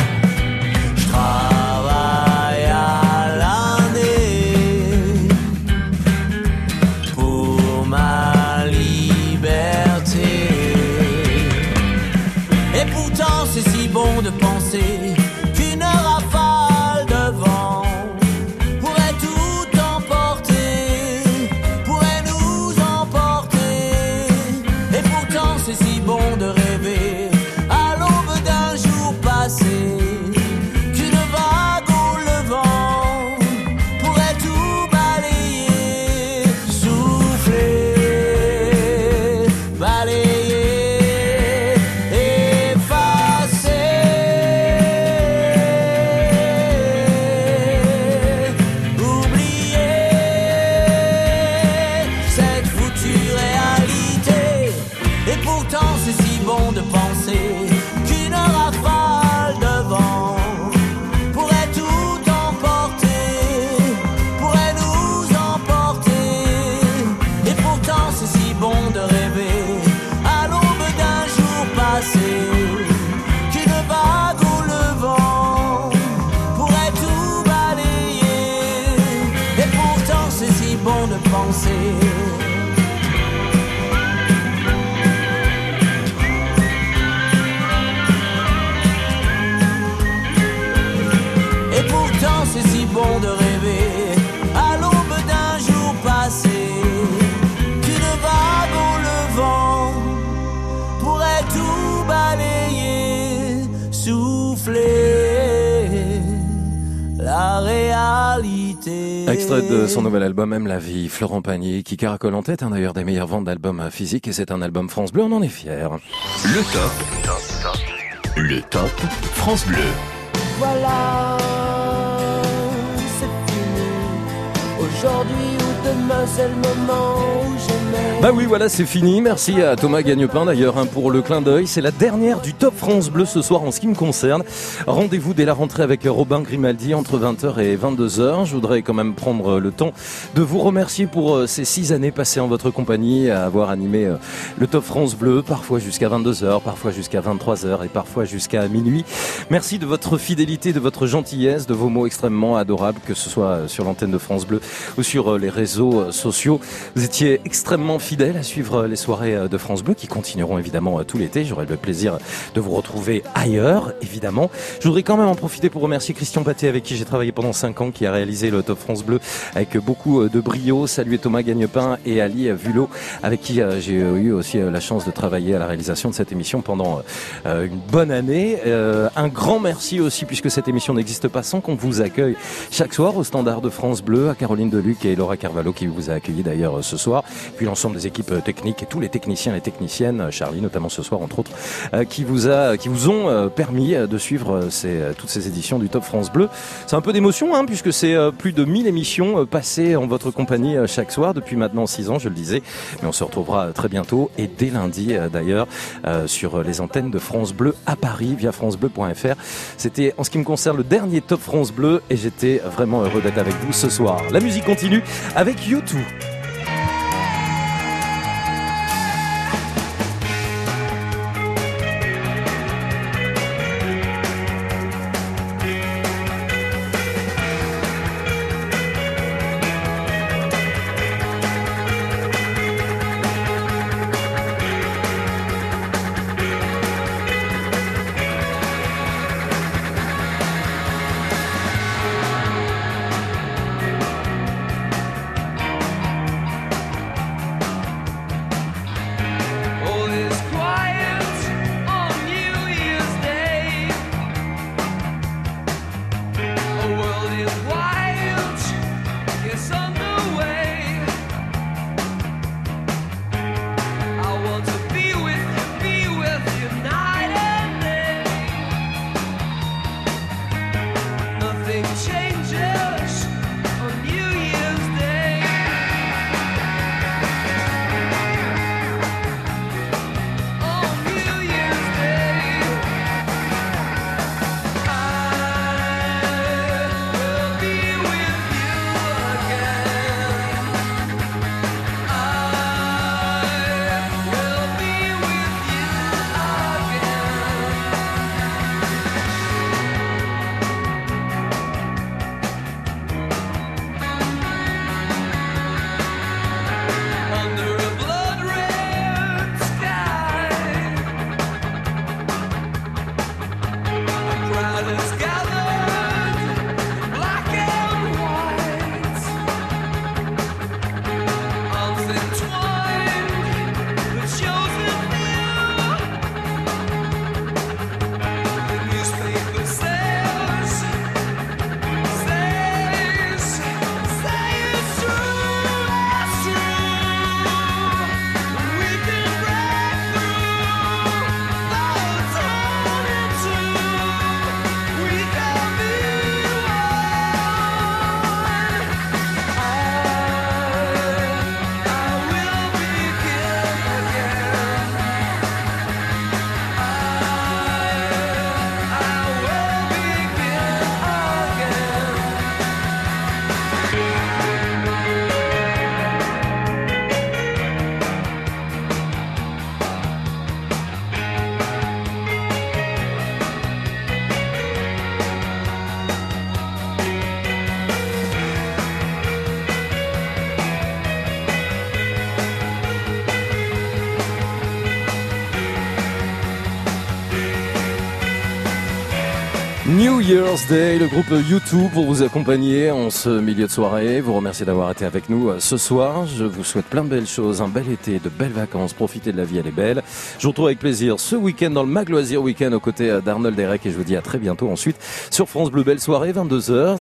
Extrait de son nouvel album Aime la vie, Florent Pagny, qui caracole en tête un d'ailleurs des meilleures ventes d'albums physiques et c'est un album France Bleu, on en est fiers. Le top. Le top France Bleu. Voilà, c'est fini. Aujourd'hui ou demain, c'est le moment où j'aimais. Bah oui, voilà, c'est fini. Merci à Thomas Gagnepin d'ailleurs hein, pour le clin d'œil. C'est la dernière du Top France Bleu ce soir en ce qui me concerne. Rendez-vous dès la rentrée avec Robin Grimaldi entre 20h et 22h. Je voudrais quand même prendre le temps de vous remercier pour euh, ces six années passées en votre compagnie à avoir animé euh, le Top France Bleu, parfois jusqu'à 22h, parfois jusqu'à 23h et parfois jusqu'à minuit. Merci de votre fidélité, de votre gentillesse, de vos mots extrêmement adorables, que ce soit sur l'antenne de France Bleu ou sur euh, les réseaux euh, sociaux. Vous étiez extrêmement fidèles à suivre euh, les soirées euh, de France Bleu qui continueront évidemment euh, tout l'été. J'aurai le plaisir de vous retrouver ailleurs, évidemment. Je voudrais quand même en profiter pour remercier Christian Paté avec qui j'ai travaillé pendant 5 ans, qui a réalisé le Top France Bleu avec beaucoup de brio. Saluer Thomas Gagnepin et Ali Vulot avec qui j'ai eu aussi la chance de travailler à la réalisation de cette émission pendant une bonne année. Un grand merci aussi puisque cette émission n'existe pas sans qu'on vous accueille chaque soir au Standard de France Bleu, à Caroline Deluc et Laura Carvalho qui vous a accueilli d'ailleurs ce soir, puis l'ensemble des équipes euh, techniques et tous les techniciens et techniciennes, euh, Charlie notamment ce soir entre autres, euh, qui vous a, qui vous ont permis de suivre toutes ces éditions du Top France Bleu. C'est un peu d'émotion hein, puisque c'est plus de 1000 émissions passées en votre compagnie chaque soir depuis maintenant 6 ans, je le disais. Mais on se retrouvera très bientôt et dès lundi d'ailleurs sur les antennes de France Bleu à Paris via francebleu.fr. C'était en ce qui me concerne le dernier Top France Bleu et j'étais vraiment heureux d'être avec vous ce soir. La musique continue avec YouTube. New Year's Day, le groupe YouTube pour vous accompagner en ce milieu de soirée. Vous remercie d'avoir été avec nous euh, ce soir. Je vous souhaite plein de belles choses, un bel été, de belles vacances. Profitez de la vie, elle est belle. Je vous retrouve avec plaisir ce week-end dans le Magloisir Week-end aux côtés euh, d'Arnold Derek et je vous dis à très bientôt ensuite sur France Bleu. Belle soirée, 22h.